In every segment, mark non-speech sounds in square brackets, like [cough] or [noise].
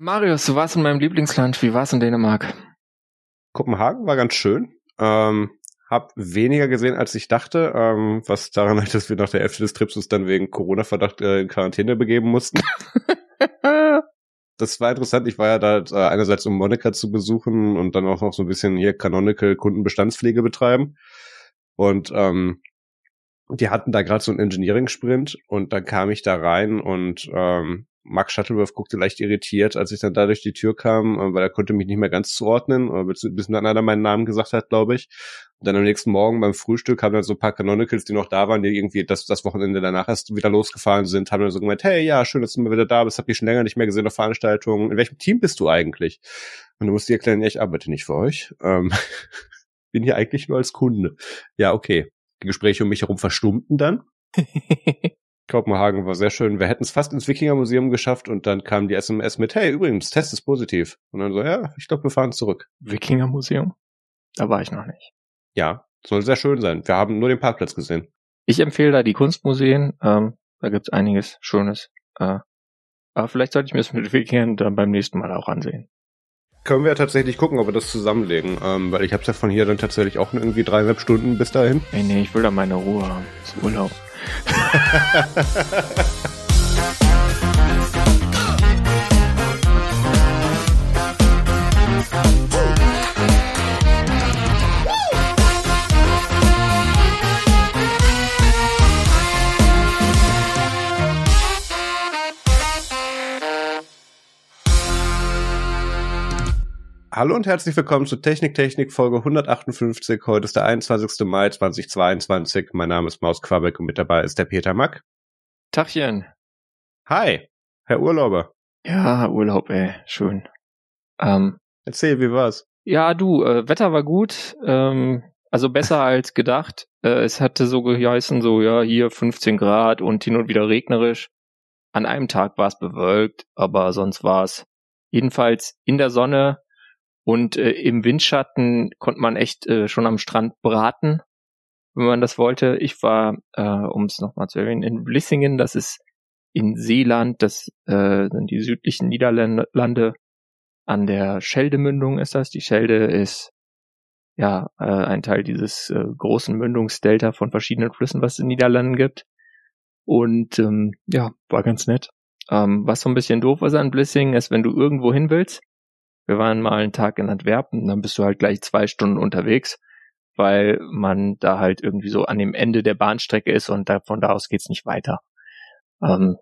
Marius, du warst in meinem Lieblingsland. Wie war's in Dänemark? Kopenhagen war ganz schön. Ähm, hab weniger gesehen, als ich dachte, ähm, was daran lag, dass wir nach der Hälfte des Trips uns dann wegen Corona-Verdacht äh, in Quarantäne begeben mussten. [laughs] das war interessant. Ich war ja da äh, einerseits, um Monika zu besuchen und dann auch noch so ein bisschen hier Canonical Kundenbestandspflege betreiben. Und ähm, die hatten da gerade so einen Engineering-Sprint und dann kam ich da rein und ähm, Mark Shuttleworth guckte leicht irritiert, als ich dann da durch die Tür kam, äh, weil er konnte mich nicht mehr ganz zuordnen, äh, bis dann einer meinen Namen gesagt hat, glaube ich. Und dann am nächsten Morgen beim Frühstück haben dann so ein paar Canonicals, die noch da waren, die irgendwie das, das Wochenende danach erst wieder losgefahren sind, haben dann so gemeint, hey, ja, schön, dass du mal wieder da bist, hab dich schon länger nicht mehr gesehen auf Veranstaltungen. In welchem Team bist du eigentlich? Und du musst dir erklären, ja, ich arbeite nicht für euch. Ähm, [laughs] bin hier eigentlich nur als Kunde. Ja, okay. Die Gespräche um mich herum verstummten dann. [laughs] Kopenhagen war sehr schön. Wir hätten es fast ins Wikinger-Museum geschafft und dann kam die SMS mit, hey, übrigens, Test ist positiv. Und dann so, ja, ich glaube, wir fahren zurück. Wikinger-Museum? Da war ich noch nicht. Ja, soll sehr schön sein. Wir haben nur den Parkplatz gesehen. Ich empfehle da die Kunstmuseen. Ähm, da gibt's einiges Schönes. Äh, aber vielleicht sollte ich mir das mit Wikingern dann beim nächsten Mal auch ansehen. Können wir ja tatsächlich gucken, ob wir das zusammenlegen. Ähm, weil ich habe ja von hier dann tatsächlich auch irgendwie dreieinhalb Stunden bis dahin. Nee, nee, ich will da meine Ruhe haben. Das ist Urlaub. Música [laughs] Hallo und herzlich willkommen zu Technik Technik Folge 158. Heute ist der 21. Mai 2022. Mein Name ist Maus Quabeck und mit dabei ist der Peter Mack. Tachchen. Hi, Herr Urlauber. Ja, Urlaub, ey, schön. Ähm, Erzähl, wie war's? Ja, du, äh, Wetter war gut, ähm, also besser [laughs] als gedacht. Äh, es hatte so geheißen, so ja, hier 15 Grad und hin und wieder regnerisch. An einem Tag war es bewölkt, aber sonst war es jedenfalls in der Sonne und äh, im Windschatten konnte man echt äh, schon am Strand braten, wenn man das wollte. Ich war, äh, um es nochmal zu erwähnen, in Vlissingen, das ist in Seeland, das äh, sind die südlichen Niederlande. An der Scheldemündung ist das. Die Schelde ist ja äh, ein Teil dieses äh, großen Mündungsdelta von verschiedenen Flüssen, was es in Niederlanden gibt. Und ähm, ja, war ganz nett. Ähm, was so ein bisschen doof ist an Blissingen, ist, wenn du irgendwo hin willst, wir waren mal einen Tag in Antwerpen, dann bist du halt gleich zwei Stunden unterwegs, weil man da halt irgendwie so an dem Ende der Bahnstrecke ist und da, von da aus geht's nicht weiter. Ähm,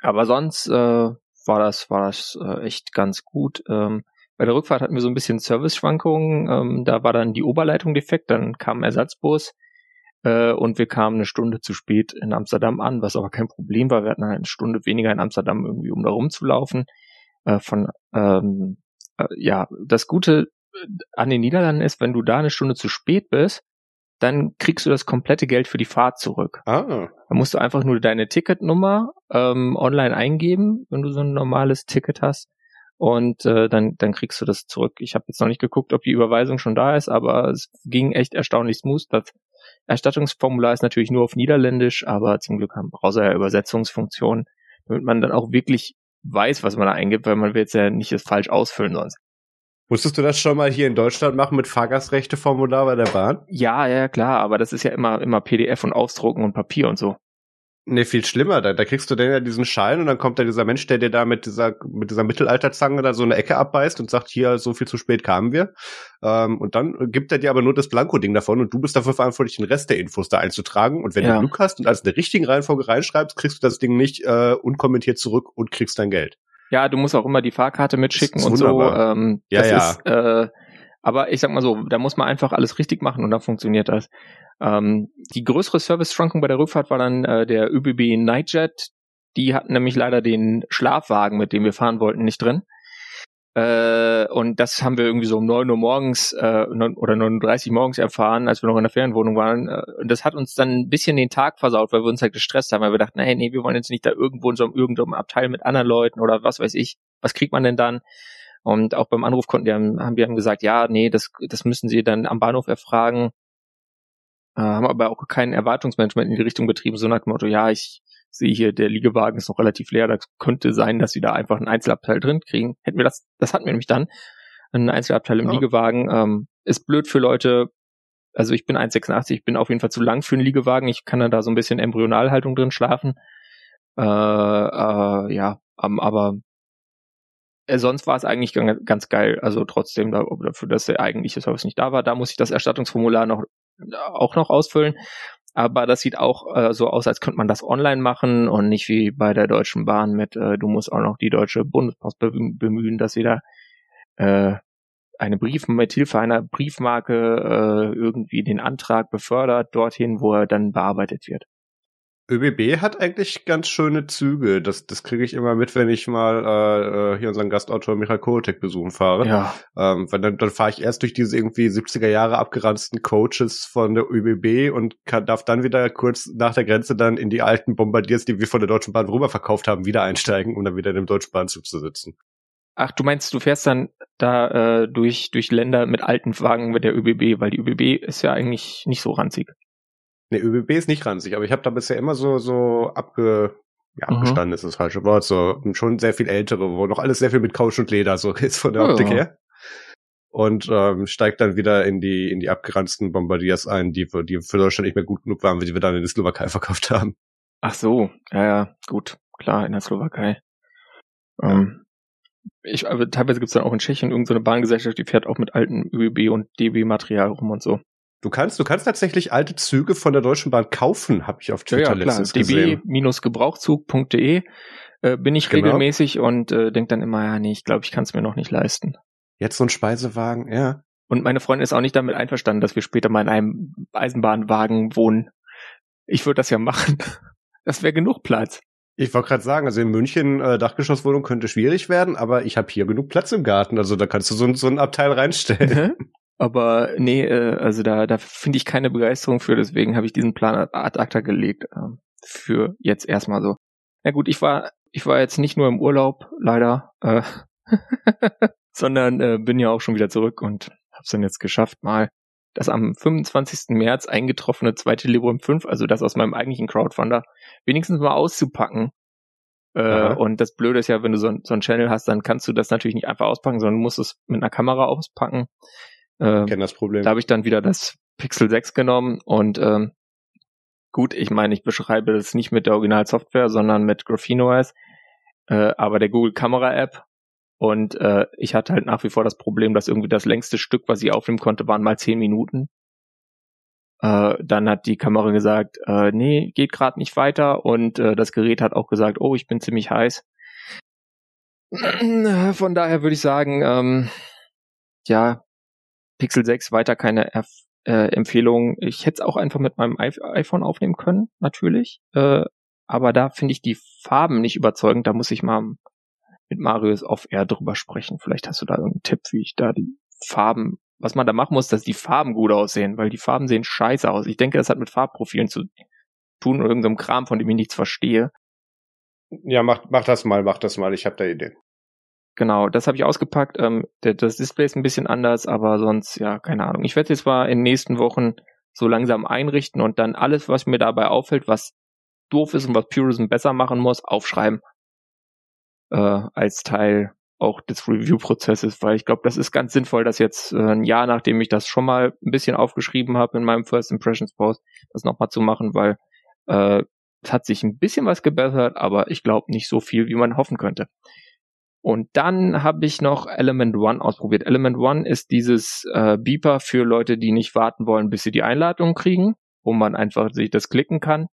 aber sonst äh, war das war das äh, echt ganz gut. Ähm, bei der Rückfahrt hatten wir so ein bisschen Service-Schwankungen. Ähm, da war dann die Oberleitung defekt, dann kam ein Ersatzbus äh, und wir kamen eine Stunde zu spät in Amsterdam an, was aber kein Problem war. Wir hatten halt eine Stunde weniger in Amsterdam irgendwie, um da rumzulaufen. Äh, von ähm, äh, ja, das Gute äh, an den Niederlanden ist, wenn du da eine Stunde zu spät bist, dann kriegst du das komplette Geld für die Fahrt zurück. Ah. Dann musst du einfach nur deine Ticketnummer ähm, online eingeben, wenn du so ein normales Ticket hast. Und äh, dann, dann kriegst du das zurück. Ich habe jetzt noch nicht geguckt, ob die Überweisung schon da ist, aber es ging echt erstaunlich smooth. Das Erstattungsformular ist natürlich nur auf Niederländisch, aber zum Glück haben Browser ja Übersetzungsfunktionen, damit man dann auch wirklich weiß, was man da eingibt, weil man will jetzt ja nicht das falsch ausfüllen sonst. Musstest du das schon mal hier in Deutschland machen mit Fahrgastrechteformular bei der Bahn? Ja, ja, klar, aber das ist ja immer, immer PDF und Ausdrucken und Papier und so. Nee, viel schlimmer. Da, da kriegst du dann ja diesen Schein und dann kommt da dieser Mensch, der dir da mit dieser, mit dieser Mittelalterzange da so eine Ecke abbeißt und sagt, hier, so viel zu spät kamen wir. Ähm, und dann gibt er dir aber nur das Blanko-Ding davon und du bist dafür verantwortlich, den Rest der Infos da einzutragen. Und wenn ja. du Glück hast und als in der richtigen Reihenfolge reinschreibst, kriegst du das Ding nicht äh, unkommentiert zurück und kriegst dein Geld. Ja, du musst auch immer die Fahrkarte mitschicken und so. Ähm, ja, ja. Ist, äh, aber ich sag mal so, da muss man einfach alles richtig machen und dann funktioniert das. Ähm, die größere Service-Schrankung bei der Rückfahrt war dann äh, der ÖBB Nightjet. Die hatten nämlich leider den Schlafwagen, mit dem wir fahren wollten, nicht drin. Äh, und das haben wir irgendwie so um neun Uhr morgens äh, oder 9.30 Uhr morgens erfahren, als wir noch in der Ferienwohnung waren. Äh, und das hat uns dann ein bisschen den Tag versaut, weil wir uns halt gestresst haben, weil wir dachten, hey, nee, wir wollen jetzt nicht da irgendwo in so einem irgendeinem Abteil mit anderen Leuten oder was weiß ich. Was kriegt man denn dann? Und auch beim Anruf konnten die haben, haben die haben gesagt, ja, nee, das, das müssen sie dann am Bahnhof erfragen. Äh, haben aber auch kein Erwartungsmanagement in die Richtung betrieben, so nach dem Motto, ja, ich sehe hier, der Liegewagen ist noch relativ leer. Das könnte sein, dass sie da einfach einen Einzelabteil drin kriegen. Hätten wir das, das hatten wir nämlich dann. Einen Einzelabteil im oh. Liegewagen. Ähm, ist blöd für Leute. Also ich bin 1,86, ich bin auf jeden Fall zu lang für einen Liegewagen. Ich kann dann da so ein bisschen Embryonalhaltung drin schlafen. Äh, äh, ja, aber sonst war es eigentlich ganz geil. Also trotzdem da, dafür, dass der eigentliche Service nicht da war, da muss ich das Erstattungsformular noch auch noch ausfüllen. Aber das sieht auch äh, so aus, als könnte man das online machen und nicht wie bei der Deutschen Bahn mit, äh, du musst auch noch die Deutsche Bundespost bemühen, dass sie da äh, eine Brief mit Hilfe einer Briefmarke äh, irgendwie den Antrag befördert dorthin, wo er dann bearbeitet wird. ÖBB hat eigentlich ganz schöne Züge. Das, das kriege ich immer mit, wenn ich mal äh, äh hier unseren Gastautor Michael Kotek besuchen fahre. Ja. Ähm, weil dann, dann fahre ich erst durch diese irgendwie 70er Jahre abgeranzten Coaches von der ÖBB und kann, darf dann wieder kurz nach der Grenze dann in die alten Bombardiers, die wir von der Deutschen Bahn rüber verkauft haben, wieder einsteigen, um dann wieder in dem Deutschen Bahnzug zu sitzen. Ach, du meinst, du fährst dann da äh, durch, durch Länder mit alten Wagen mit der ÖBB, weil die ÖBB ist ja eigentlich nicht so ranzig. Ne, ÖBB ist nicht ranzig, aber ich habe da bisher immer so, so abge, ja, mhm. abgestanden ist das falsche Wort, so schon sehr viel ältere, wo noch alles sehr viel mit Couch und Leder so [laughs] ist von der oh, Optik her. Und ähm, steigt dann wieder in die in die abgeranzten Bombardiers ein, die für, die für Deutschland nicht mehr gut genug waren, wie die wir dann in der Slowakei verkauft haben. Ach so, ja, ja, gut, klar, in der Slowakei. Ähm, ich, aber teilweise gibt's dann auch in Tschechien irgendeine so Bahngesellschaft, die fährt auch mit alten ÖBB und DB-Material rum und so. Du kannst, du kannst tatsächlich alte Züge von der Deutschen Bahn kaufen, habe ich auf Twitter ja, ja, letztens gesehen. db-gebrauchzug.de äh, bin ich genau. regelmäßig und äh, denk dann immer, ja, nee, ich glaube, ich kann es mir noch nicht leisten. Jetzt so ein Speisewagen, ja. Und meine Freundin ist auch nicht damit einverstanden, dass wir später mal in einem Eisenbahnwagen wohnen. Ich würde das ja machen. [laughs] Das wäre genug Platz. Ich wollte gerade sagen, also in München äh, Dachgeschosswohnung könnte schwierig werden, aber ich habe hier genug Platz im Garten, also da kannst du so, so ein Abteil reinstellen. [laughs] Aber nee, äh, also da, da finde ich keine Begeisterung für, deswegen habe ich diesen Plan ad acta gelegt. Äh, für jetzt erstmal so. Na gut, ich war, ich war jetzt nicht nur im Urlaub, leider, äh, [laughs] sondern äh, bin ja auch schon wieder zurück und habe es dann jetzt geschafft, mal das am 25. März eingetroffene zweite Librem 5, also das aus meinem eigentlichen Crowdfunder, wenigstens mal auszupacken. Äh, und das Blöde ist ja, wenn du so, so ein Channel hast, dann kannst du das natürlich nicht einfach auspacken, sondern musst es mit einer Kamera auspacken. Äh, Kenn das Problem. Da habe ich dann wieder das Pixel 6 genommen und ähm, gut, ich meine, ich beschreibe das nicht mit der Originalsoftware, sondern mit Graphene OS, äh, aber der Google Kamera App und äh, ich hatte halt nach wie vor das Problem, dass irgendwie das längste Stück, was ich aufnehmen konnte, waren mal zehn Minuten. Äh, dann hat die Kamera gesagt, äh, nee, geht gerade nicht weiter und äh, das Gerät hat auch gesagt, oh, ich bin ziemlich heiß. [clears throat] Von daher würde ich sagen, ähm, ja, Pixel 6 weiter keine Erf äh, Empfehlung. Ich hätte es auch einfach mit meinem iPhone aufnehmen können, natürlich. Äh, aber da finde ich die Farben nicht überzeugend. Da muss ich mal mit Marius auf Air drüber sprechen. Vielleicht hast du da irgendeinen Tipp, wie ich da die Farben, was man da machen muss, dass die Farben gut aussehen, weil die Farben sehen scheiße aus. Ich denke, das hat mit Farbprofilen zu tun oder irgendeinem Kram, von dem ich nichts verstehe. Ja, mach, mach das mal, mach das mal. Ich habe da Ideen. Genau, das habe ich ausgepackt. Ähm, der, das Display ist ein bisschen anders, aber sonst, ja, keine Ahnung. Ich werde jetzt mal in den nächsten Wochen so langsam einrichten und dann alles, was mir dabei auffällt, was doof ist und was Purism besser machen muss, aufschreiben. Äh, als Teil auch des Review-Prozesses, weil ich glaube, das ist ganz sinnvoll, das jetzt äh, ein Jahr, nachdem ich das schon mal ein bisschen aufgeschrieben habe in meinem First Impressions Post, das nochmal zu machen, weil äh, es hat sich ein bisschen was gebessert, aber ich glaube nicht so viel, wie man hoffen könnte. Und dann habe ich noch Element One ausprobiert. Element One ist dieses äh, Beeper für Leute, die nicht warten wollen, bis sie die Einladung kriegen, wo man einfach sich das klicken kann.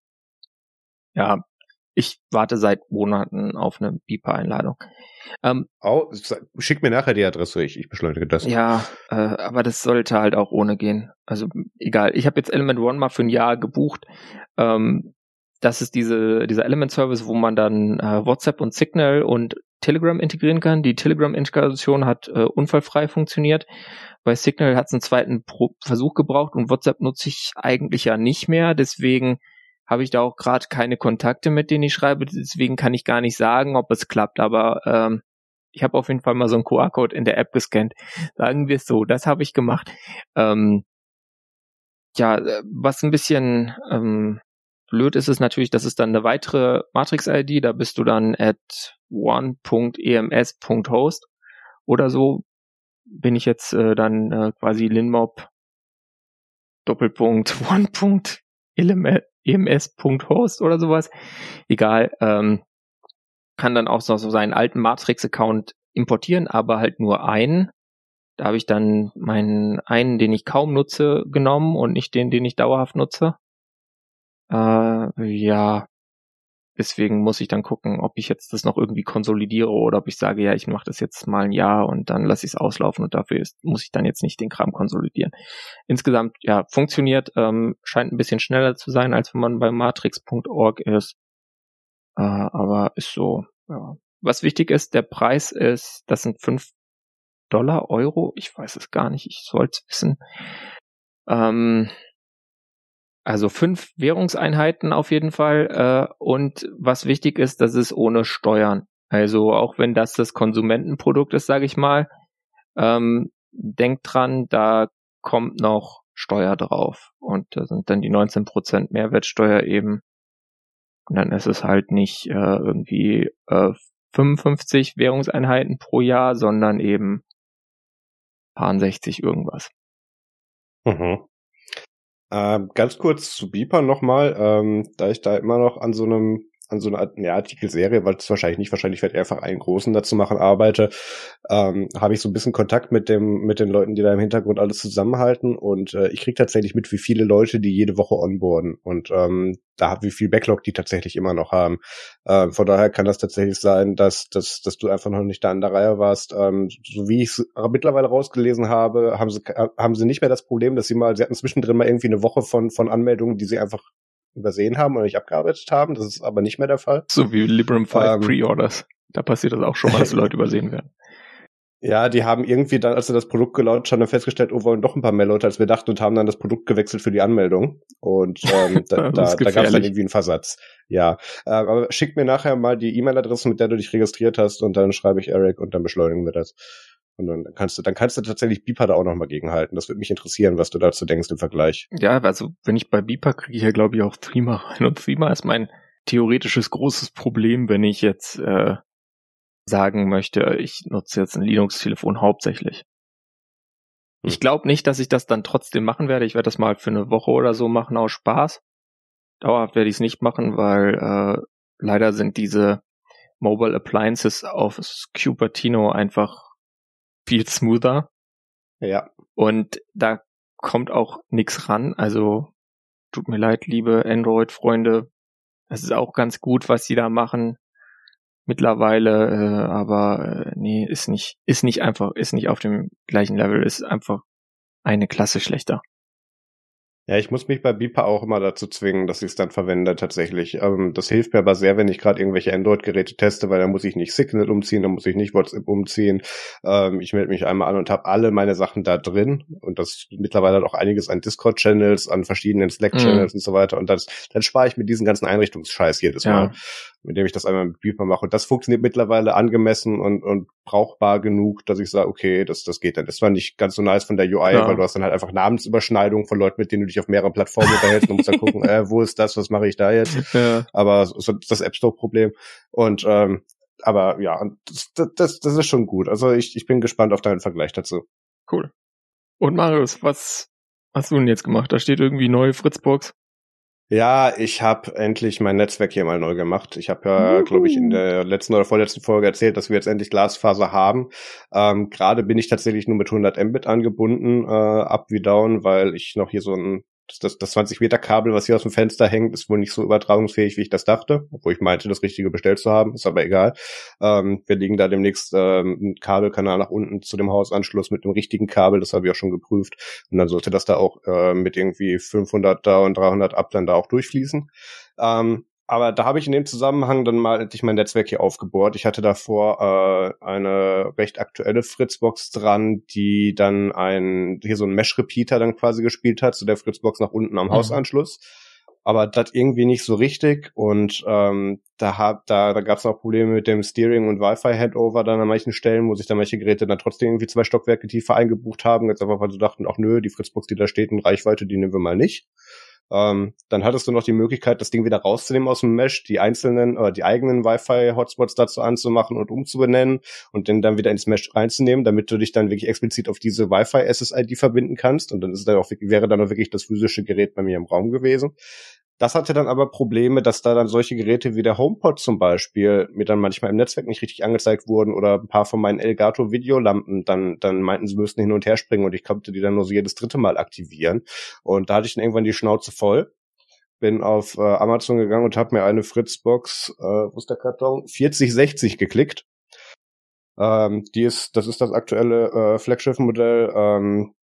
Ja, ich warte seit Monaten auf eine Beeper-Einladung. Ähm, oh, schick mir nachher die Adresse, ich, ich beschleunige das. Ja, äh, aber das sollte halt auch ohne gehen. Also egal. Ich habe jetzt Element One mal für ein Jahr gebucht. Ähm, das ist diese, dieser Element Service, wo man dann äh, WhatsApp und Signal und Telegram integrieren kann. Die Telegram-Integration hat äh, unfallfrei funktioniert. Bei Signal hat es einen zweiten Pro Versuch gebraucht und WhatsApp nutze ich eigentlich ja nicht mehr. Deswegen habe ich da auch gerade keine Kontakte, mit denen ich schreibe. Deswegen kann ich gar nicht sagen, ob es klappt. Aber ähm, ich habe auf jeden Fall mal so einen QR-Code in der App gescannt. Sagen wir es so, das habe ich gemacht. Ähm, ja, äh, was ein bisschen ähm, blöd ist es natürlich, das ist dann eine weitere Matrix-ID, da bist du dann at one.ems.host oder so bin ich jetzt äh, dann äh, quasi linmob Doppelpunkt [laughs] one.ems.host oder sowas. Egal, ähm, kann dann auch so, so seinen alten Matrix-Account importieren, aber halt nur einen. Da habe ich dann meinen einen, den ich kaum nutze, genommen und nicht den, den ich dauerhaft nutze. Äh, ja, deswegen muss ich dann gucken, ob ich jetzt das noch irgendwie konsolidiere oder ob ich sage, ja, ich mache das jetzt mal ein Jahr und dann lasse ich es auslaufen und dafür ist, muss ich dann jetzt nicht den Kram konsolidieren. Insgesamt, ja, funktioniert, ähm, scheint ein bisschen schneller zu sein, als wenn man bei matrix.org ist. Äh, aber ist so, ja. Was wichtig ist, der Preis ist, das sind fünf Dollar, Euro, ich weiß es gar nicht, ich sollte es wissen. Ähm, also fünf Währungseinheiten auf jeden Fall. Äh, und was wichtig ist, das ist ohne Steuern. Also auch wenn das das Konsumentenprodukt ist, sage ich mal, ähm, denkt dran, da kommt noch Steuer drauf. Und da sind dann die 19% Mehrwertsteuer eben. Und dann ist es halt nicht äh, irgendwie äh, 55 Währungseinheiten pro Jahr, sondern eben 60 irgendwas. Mhm. Ähm, ganz kurz zu Beeper nochmal, ähm, da ich da immer noch an so einem an so einer ja, Artikelserie, weil es wahrscheinlich nicht, wahrscheinlich werde einfach einen großen dazu machen, arbeite, ähm, habe ich so ein bisschen Kontakt mit dem, mit den Leuten, die da im Hintergrund alles zusammenhalten und äh, ich kriege tatsächlich mit, wie viele Leute die jede Woche onboarden und ähm, da wie viel Backlog die tatsächlich immer noch haben. Ähm, von daher kann das tatsächlich sein, dass, dass, dass du einfach noch nicht da an der Reihe warst. Ähm, so wie ich es mittlerweile rausgelesen habe, haben sie, haben sie nicht mehr das Problem, dass sie mal, sie hatten zwischendrin mal irgendwie eine Woche von, von Anmeldungen, die sie einfach übersehen haben oder nicht abgearbeitet haben. Das ist aber nicht mehr der Fall. So wie Librem 5 ähm, Pre-Orders. Da passiert das auch schon mal, dass Leute übersehen werden. [laughs] Ja, die haben irgendwie dann, als sie das Produkt gelauncht haben, festgestellt, oh, wollen doch ein paar mehr Leute, als wir dachten und haben dann das Produkt gewechselt für die Anmeldung. Und [laughs] ähm, da, da, da gab es dann irgendwie einen Versatz. Ja, äh, aber schick mir nachher mal die E-Mail-Adresse, mit der du dich registriert hast und dann schreibe ich Eric und dann beschleunigen wir das. Und dann kannst du, dann kannst du tatsächlich Beeper da auch nochmal gegenhalten. Das würde mich interessieren, was du dazu denkst im Vergleich. Ja, also wenn ich bei Beeper kriege ich ja, glaube ich, auch Threema rein. Und Threema ist mein theoretisches großes Problem, wenn ich jetzt äh, sagen möchte, ich nutze jetzt ein Linux-Telefon hauptsächlich. Ich hm. glaube nicht, dass ich das dann trotzdem machen werde. Ich werde das mal für eine Woche oder so machen aus Spaß. Dauerhaft werde ich es nicht machen, weil äh, leider sind diese Mobile Appliances auf Cupertino einfach viel smoother. Ja. Und da kommt auch nix ran. Also tut mir leid, liebe Android-Freunde. Das ist auch ganz gut, was sie da machen mittlerweile, äh, aber äh, nee, ist nicht, ist nicht einfach, ist nicht auf dem gleichen Level, ist einfach eine Klasse schlechter. Ja, ich muss mich bei Beeper auch immer dazu zwingen, dass ich es dann verwende tatsächlich. Ähm, das hilft mir aber sehr, wenn ich gerade irgendwelche Android-Geräte teste, weil da muss ich nicht Signal umziehen, da muss ich nicht WhatsApp umziehen. Ähm, ich melde mich einmal an und habe alle meine Sachen da drin und das mittlerweile auch einiges an Discord-Channels, an verschiedenen Slack-Channels mhm. und so weiter. Und das, dann spare ich mir diesen ganzen Einrichtungsscheiß jedes ja. Mal mit dem ich das einmal mit Beeper mache. Und das funktioniert mittlerweile angemessen und, und brauchbar genug, dass ich sage, okay, das, das geht dann. Das war nicht ganz so nice von der UI, ja. weil du hast dann halt einfach Namensüberschneidung von Leuten, mit denen du dich auf mehreren Plattformen unterhältst und musst dann gucken, [laughs] äh, wo ist das, was mache ich da jetzt? Ja. Aber so, das App Store-Problem. Und ähm, aber ja, das, das, das ist schon gut. Also ich, ich bin gespannt auf deinen Vergleich dazu. Cool. Und Marius, was hast du denn jetzt gemacht? Da steht irgendwie neue Fritzbox. Ja, ich habe endlich mein Netzwerk hier mal neu gemacht. Ich habe ja, glaube ich, in der letzten oder vorletzten Folge erzählt, dass wir jetzt endlich Glasfaser haben. Ähm, Gerade bin ich tatsächlich nur mit 100 Mbit angebunden, äh, up wie down, weil ich noch hier so ein das, das 20 Meter Kabel, was hier aus dem Fenster hängt, ist wohl nicht so übertragungsfähig, wie ich das dachte, obwohl ich meinte, das Richtige bestellt zu haben, ist aber egal. Ähm, wir legen da demnächst ähm, einen Kabelkanal nach unten zu dem Hausanschluss mit dem richtigen Kabel, das habe ich auch schon geprüft. Und dann sollte das da auch äh, mit irgendwie 500er und 300 Ablern da auch durchfließen. Ähm, aber da habe ich in dem Zusammenhang dann mal endlich mein Netzwerk hier aufgebohrt. Ich hatte davor äh, eine recht aktuelle Fritzbox dran, die dann ein hier so ein Mesh Repeater dann quasi gespielt hat, zu so der Fritzbox nach unten am mhm. Hausanschluss. Aber das irgendwie nicht so richtig und ähm, da hab, da, da gab es auch Probleme mit dem Steering und Wi-Fi Handover dann an manchen Stellen, wo sich dann manche Geräte dann trotzdem irgendwie zwei Stockwerke tiefer eingebucht haben. Jetzt einfach weil sie dachten, ach nö, die Fritzbox, die da steht in Reichweite, die nehmen wir mal nicht. Ähm, dann hattest du noch die Möglichkeit, das Ding wieder rauszunehmen aus dem Mesh, die einzelnen oder die eigenen Wi-Fi-Hotspots dazu anzumachen und umzubenennen und den dann wieder ins Mesh reinzunehmen, damit du dich dann wirklich explizit auf diese Wi-Fi-SSID verbinden kannst. Und dann ist dann auch, wäre dann auch wirklich das physische Gerät bei mir im Raum gewesen. Das hatte dann aber Probleme, dass da dann solche Geräte wie der HomePod zum Beispiel mir dann manchmal im Netzwerk nicht richtig angezeigt wurden oder ein paar von meinen Elgato Videolampen dann, dann meinten, sie müssten hin und her springen und ich konnte die dann nur so jedes dritte Mal aktivieren. Und da hatte ich dann irgendwann die Schnauze voll. Bin auf äh, Amazon gegangen und habe mir eine Fritzbox, äh, wo ist der Karton? 4060 geklickt. Ähm, die ist, das ist das aktuelle äh, Flaggschiff-Modell. Ähm,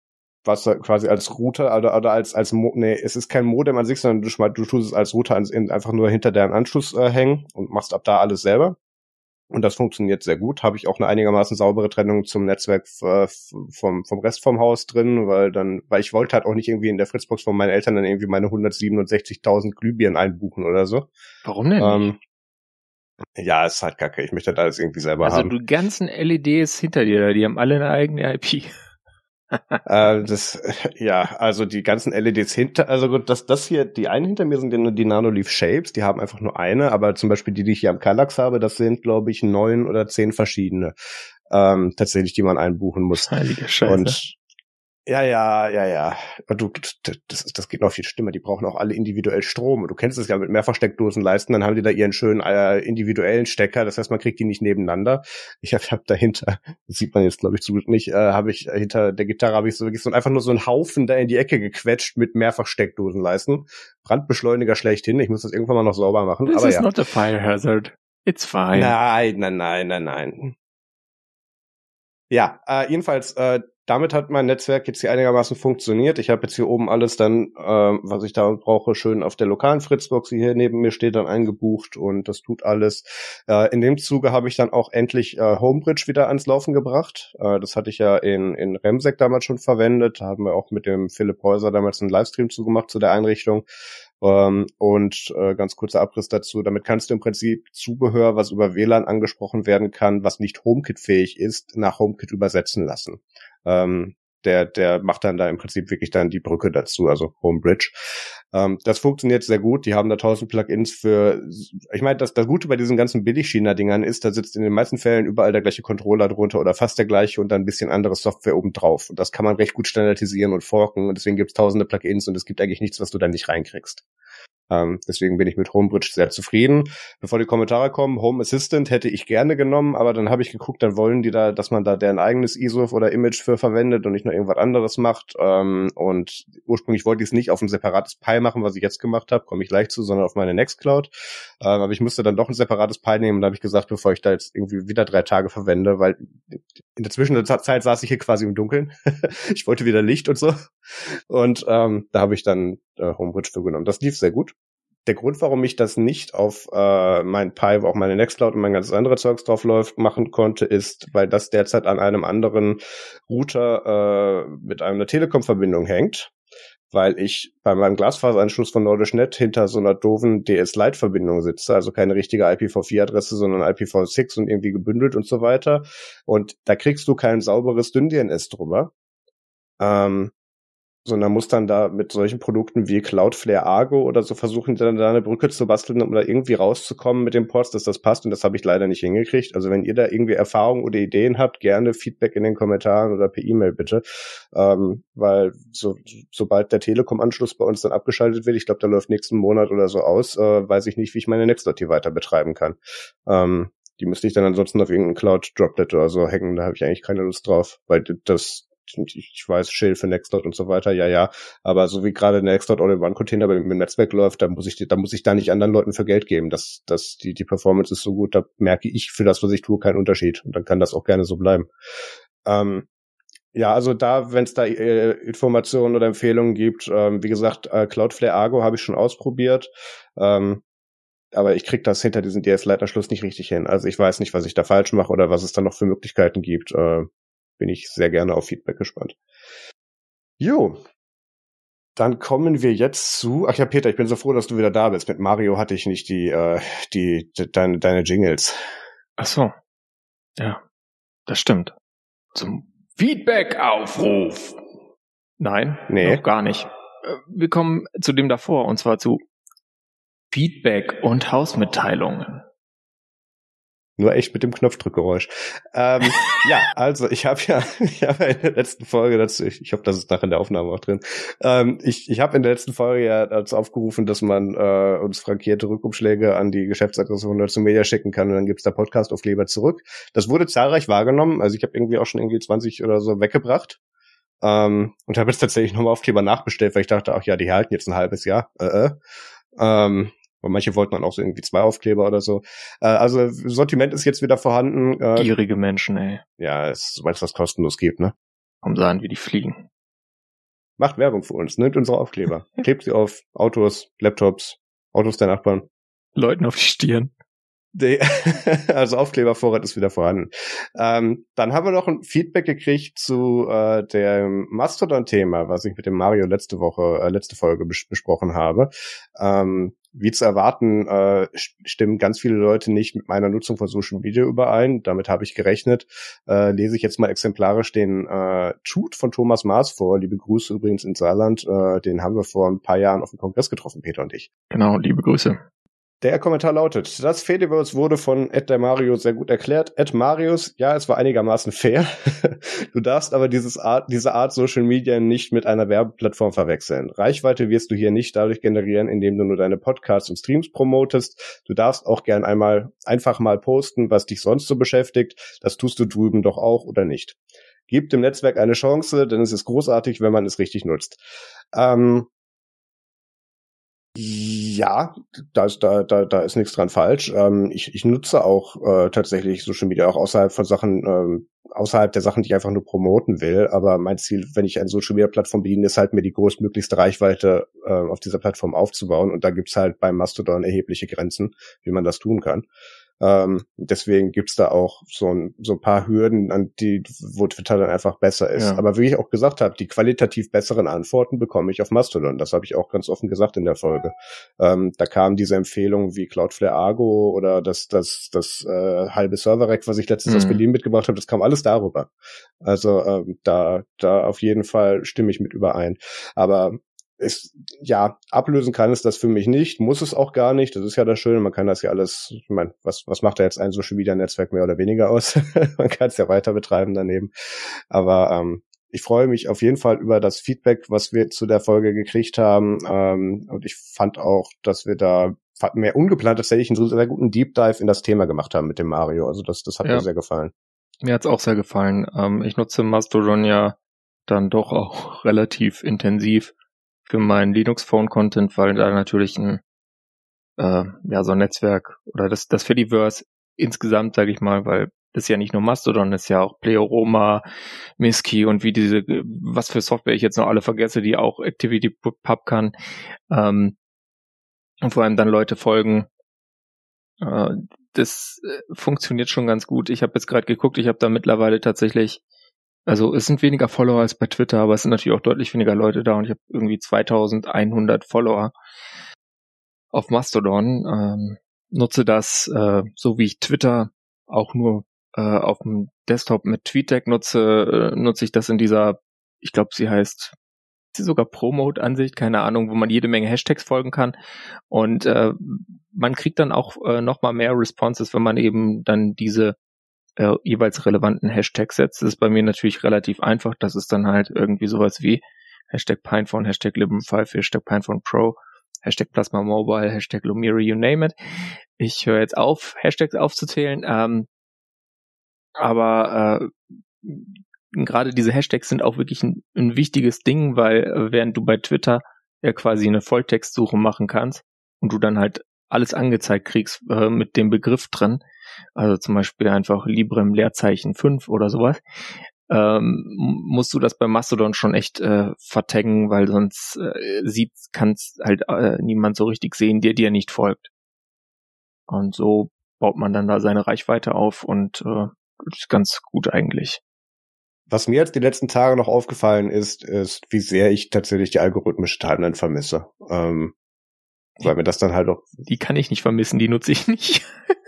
was quasi als Router oder, oder als als Mo nee, es ist kein Modem an sich, sondern du, du tust es als Router einfach nur hinter deren Anschluss äh, hängen und machst ab da alles selber. Und das funktioniert sehr gut. Habe ich auch eine einigermaßen saubere Trennung zum Netzwerk äh, vom, vom Rest vom Haus drin, weil dann, weil ich wollte halt auch nicht irgendwie in der Fritzbox von meinen Eltern dann irgendwie meine 167.000 Glühbirnen einbuchen oder so. Warum denn? Ähm, ja, ist halt kacke. Ich möchte das alles irgendwie selber also haben. Also die ganzen LEDs hinter dir, die haben alle eine eigene IP äh, das, [laughs] ja, also die ganzen LEDs hinter, also gut, das, das hier, die einen hinter mir sind die, die Nanoleaf Shapes, die haben einfach nur eine, aber zum Beispiel die, die ich hier am Kallax habe, das sind, glaube ich, neun oder zehn verschiedene, ähm, tatsächlich, die man einbuchen muss. Heilige Scheiße. Und ja, ja, ja, ja. Du, das, das geht noch viel schlimmer. Die brauchen auch alle individuell Strom. Du kennst es ja mit Mehrfachsteckdosen leisten, dann haben die da ihren schönen äh, individuellen Stecker. Das heißt, man kriegt die nicht nebeneinander. Ich habe hab dahinter, [laughs] das sieht man jetzt glaube ich zu gut nicht, äh, habe ich hinter der Gitarre habe ich so wirklich so einfach nur so einen Haufen da in die Ecke gequetscht mit Mehrfachsteckdosen leisten. Brandbeschleuniger schlechthin. Ich muss das irgendwann mal noch sauber machen. This aber is ja. not a fire hazard. It's fine. Nein, nein, nein, nein, nein. Ja, äh, jedenfalls, äh, damit hat mein Netzwerk jetzt hier einigermaßen funktioniert. Ich habe jetzt hier oben alles dann, äh, was ich da brauche, schön auf der lokalen Fritzbox, die hier neben mir steht, dann eingebucht und das tut alles. Äh, in dem Zuge habe ich dann auch endlich äh, Homebridge wieder ans Laufen gebracht. Äh, das hatte ich ja in, in Remsec damals schon verwendet. Da haben wir auch mit dem Philipp Häuser damals einen Livestream zugemacht zu der Einrichtung. Ähm, und äh, ganz kurzer Abriss dazu. Damit kannst du im Prinzip Zubehör, was über WLAN angesprochen werden kann, was nicht HomeKit-fähig ist, nach HomeKit übersetzen lassen. Ähm, der, der macht dann da im Prinzip wirklich dann die Brücke dazu, also Homebridge. Ähm, das funktioniert sehr gut. Die haben da tausend Plugins für, ich meine, das, das Gute bei diesen ganzen Billig-China-Dingern ist, da sitzt in den meisten Fällen überall der gleiche Controller drunter oder fast der gleiche und dann ein bisschen andere Software oben drauf. Und das kann man recht gut standardisieren und forken und deswegen gibt es tausende Plugins und es gibt eigentlich nichts, was du da nicht reinkriegst. Ähm, deswegen bin ich mit Homebridge sehr zufrieden. Bevor die Kommentare kommen, Home Assistant hätte ich gerne genommen, aber dann habe ich geguckt, dann wollen die da, dass man da deren eigenes ISOF oder Image für verwendet und nicht nur irgendwas anderes macht. Ähm, und ursprünglich wollte ich es nicht auf ein separates Pi machen, was ich jetzt gemacht habe, komme ich gleich zu, sondern auf meine Nextcloud. Ähm, aber ich musste dann doch ein separates Pi nehmen und da habe ich gesagt, bevor ich da jetzt irgendwie wieder drei Tage verwende, weil in der Zwischenzeit saß ich hier quasi im Dunkeln. [laughs] ich wollte wieder Licht und so. Und ähm, da habe ich dann äh, Homebridge für genommen. Das lief sehr gut der Grund, warum ich das nicht auf äh, mein Pi, wo auch meine Nextcloud und mein ganzes andere Zeugs drauf läuft, machen konnte, ist, weil das derzeit an einem anderen Router äh, mit einer Telekom-Verbindung hängt, weil ich bei meinem Glasfaseranschluss von NordicNet hinter so einer doofen DS-Lite-Verbindung sitze, also keine richtige IPv4-Adresse, sondern IPv6 und irgendwie gebündelt und so weiter. Und da kriegst du kein sauberes Dünn-DNS drüber. Ähm, sondern muss dann da mit solchen Produkten wie Cloudflare Argo oder so versuchen, dann da eine Brücke zu basteln, um da irgendwie rauszukommen mit dem Ports, dass das passt. Und das habe ich leider nicht hingekriegt. Also wenn ihr da irgendwie Erfahrungen oder Ideen habt, gerne Feedback in den Kommentaren oder per E-Mail bitte. Ähm, weil so, sobald der Telekom-Anschluss bei uns dann abgeschaltet wird, ich glaube, der läuft nächsten Monat oder so aus, äh, weiß ich nicht, wie ich meine Nextdot hier weiter betreiben kann. Ähm, die müsste ich dann ansonsten auf irgendeinen Cloud-Droplet oder so hacken. Da habe ich eigentlich keine Lust drauf, weil das ich weiß, Shell für Nextcloud und so weiter, ja, ja. Aber so wie gerade Nextcloud All-in-One-Container mit dem Netzwerk läuft, da muss ich, da muss ich da nicht anderen Leuten für Geld geben. Das, das, die, die Performance ist so gut, da merke ich für das, was ich tue, keinen Unterschied. Und dann kann das auch gerne so bleiben. Ähm, ja, also da, wenn es da äh, Informationen oder Empfehlungen gibt, ähm, wie gesagt, äh, Cloudflare Argo habe ich schon ausprobiert. Ähm, aber ich krieg das hinter diesem DS-Leiterschluss nicht richtig hin. Also ich weiß nicht, was ich da falsch mache oder was es da noch für Möglichkeiten gibt. Äh, bin ich sehr gerne auf Feedback gespannt. Jo. Dann kommen wir jetzt zu. Ach ja, Peter, ich bin so froh, dass du wieder da bist. Mit Mario hatte ich nicht die, äh, die, die deine, deine Jingles. Ach so. Ja, das stimmt. Zum Feedback-Aufruf. Nein, nee. noch gar nicht. äh, wir kommen zu dem davor, und zwar zu Feedback und Hausmitteilungen. Nur echt mit dem Knopfdrückgeräusch. Ähm, [laughs] ja, also ich habe ja, ich habe in der letzten Folge dazu, ich, ich hoffe, das ist nachher in der Aufnahme auch drin. Ähm, ich ich habe in der letzten Folge ja dazu aufgerufen, dass man äh, uns frankierte Rückumschläge an die Geschäftsadresse von Nerds Media schicken kann und dann gibt's da Podcast-Aufkleber zurück. Das wurde zahlreich wahrgenommen. Also ich habe irgendwie auch schon irgendwie 20 oder so weggebracht. Ähm, und habe jetzt tatsächlich nochmal Aufkleber nachbestellt, weil ich dachte, ach ja, die halten jetzt ein halbes Jahr. Äh, äh. Ähm, und manche wollten dann auch so irgendwie zwei Aufkleber oder so. Äh, also Sortiment ist jetzt wieder vorhanden. Äh, Gierige Menschen, ey. Ja, sobald es was kostenlos gibt, ne? Warum sahen wir die fliegen? Macht Werbung für uns, nimmt unsere Aufkleber. [laughs] Klebt sie auf Autos, Laptops, Autos der Nachbarn. Leuten auf die Stirn. [laughs] also Aufklebervorrat ist wieder vorhanden. Ähm, dann haben wir noch ein Feedback gekriegt zu äh, dem Mastodon-Thema, was ich mit dem Mario letzte Woche, äh, letzte Folge bes besprochen habe. Ähm, wie zu erwarten, äh, stimmen ganz viele Leute nicht mit meiner Nutzung von Social Media überein. Damit habe ich gerechnet. Äh, lese ich jetzt mal exemplarisch den äh, Tweet von Thomas Maas vor. Liebe Grüße übrigens ins Saarland. Äh, den haben wir vor ein paar Jahren auf dem Kongress getroffen, Peter und ich. Genau, liebe Grüße. Der Kommentar lautet, das Fediverse wurde von Ed der Marius sehr gut erklärt. Ed Marius, ja, es war einigermaßen fair. [laughs] du darfst aber dieses Art, diese Art Social Media nicht mit einer Werbeplattform verwechseln. Reichweite wirst du hier nicht dadurch generieren, indem du nur deine Podcasts und Streams promotest. Du darfst auch gern einmal, einfach mal posten, was dich sonst so beschäftigt. Das tust du drüben doch auch oder nicht. Gib dem Netzwerk eine Chance, denn es ist großartig, wenn man es richtig nutzt. Ähm, ja, da ist, da, da, da ist nichts dran falsch. Ähm, ich, ich nutze auch äh, tatsächlich Social Media auch außerhalb von Sachen, ähm, außerhalb der Sachen, die ich einfach nur promoten will. Aber mein Ziel, wenn ich eine Social Media Plattform bediene, ist halt mir die größtmöglichste Reichweite äh, auf dieser Plattform aufzubauen. Und da gibt's halt beim Mastodon erhebliche Grenzen, wie man das tun kann. Ähm, deswegen gibt's da auch so ein, so ein paar Hürden, an die, wo Twitter dann einfach besser ist. Ja. Aber wie ich auch gesagt habe, die qualitativ besseren Antworten bekomme ich auf Mastodon. Das habe ich auch ganz offen gesagt in der Folge. Ähm, da kamen diese Empfehlungen wie Cloudflare Argo oder das, das, das äh, halbe Server-Rack, was ich letztens mhm. aus Berlin mitgebracht habe, das kam alles darüber. Also ähm, da, da auf jeden Fall stimme ich mit überein. Aber ist, ja, ablösen kann es das für mich nicht, muss es auch gar nicht. Das ist ja das Schöne, man kann das ja alles, ich meine, was, was macht da jetzt ein Social Media Netzwerk mehr oder weniger aus? [laughs] man kann es ja weiter betreiben daneben. Aber ähm, ich freue mich auf jeden Fall über das Feedback, was wir zu der Folge gekriegt haben. Ähm, und ich fand auch, dass wir da mehr ungeplant tatsächlich einen sehr guten Deep Dive in das Thema gemacht haben mit dem Mario. Also das, das hat ja. mir sehr gefallen. Mir hat's auch sehr gefallen. Ähm, ich nutze Mastodon ja dann doch auch [laughs] relativ intensiv für meinen Linux-Phone-Content, weil da natürlich ein, äh, ja, so ein Netzwerk oder das, das Fediverse insgesamt, sage ich mal, weil das ist ja nicht nur Mastodon, das ist ja auch Pleoroma, Miski und wie diese, was für Software ich jetzt noch alle vergesse, die auch ActivityPub kann. Ähm, und vor allem dann Leute folgen. Äh, das äh, funktioniert schon ganz gut. Ich habe jetzt gerade geguckt, ich habe da mittlerweile tatsächlich also es sind weniger Follower als bei Twitter, aber es sind natürlich auch deutlich weniger Leute da und ich habe irgendwie 2100 Follower auf Mastodon. Ähm, nutze das, äh, so wie ich Twitter auch nur äh, auf dem Desktop mit TweetDeck nutze, äh, nutze ich das in dieser, ich glaube, sie heißt sie sogar Promote-Ansicht, keine Ahnung, wo man jede Menge Hashtags folgen kann. Und äh, man kriegt dann auch äh, nochmal mehr Responses, wenn man eben dann diese äh, jeweils relevanten Hashtag setzt. Ist bei mir natürlich relativ einfach. Das ist dann halt irgendwie sowas wie Hashtag Pinephone, Hashtag Libm5, Hashtag Pinephone Pro, Hashtag Plasma Mobile, Hashtag Lumiri, you name it. Ich höre jetzt auf, Hashtags aufzuzählen. Ähm, aber äh, gerade diese Hashtags sind auch wirklich ein, ein wichtiges Ding, weil äh, während du bei Twitter ja quasi eine Volltextsuche machen kannst und du dann halt alles angezeigt kriegst äh, mit dem Begriff drin, also zum Beispiel einfach Librem Leerzeichen 5 oder sowas, ähm, musst du das bei Mastodon schon echt äh, vertaggen, weil sonst äh, sieht, kann's halt äh, niemand so richtig sehen, der dir nicht folgt. Und so baut man dann da seine Reichweite auf und äh, ist ganz gut eigentlich. Was mir jetzt die letzten Tage noch aufgefallen ist, ist, wie sehr ich tatsächlich die algorithmische Timeline vermisse. Ähm, weil mir das dann halt auch. Die kann ich nicht vermissen, die nutze ich nicht. [laughs]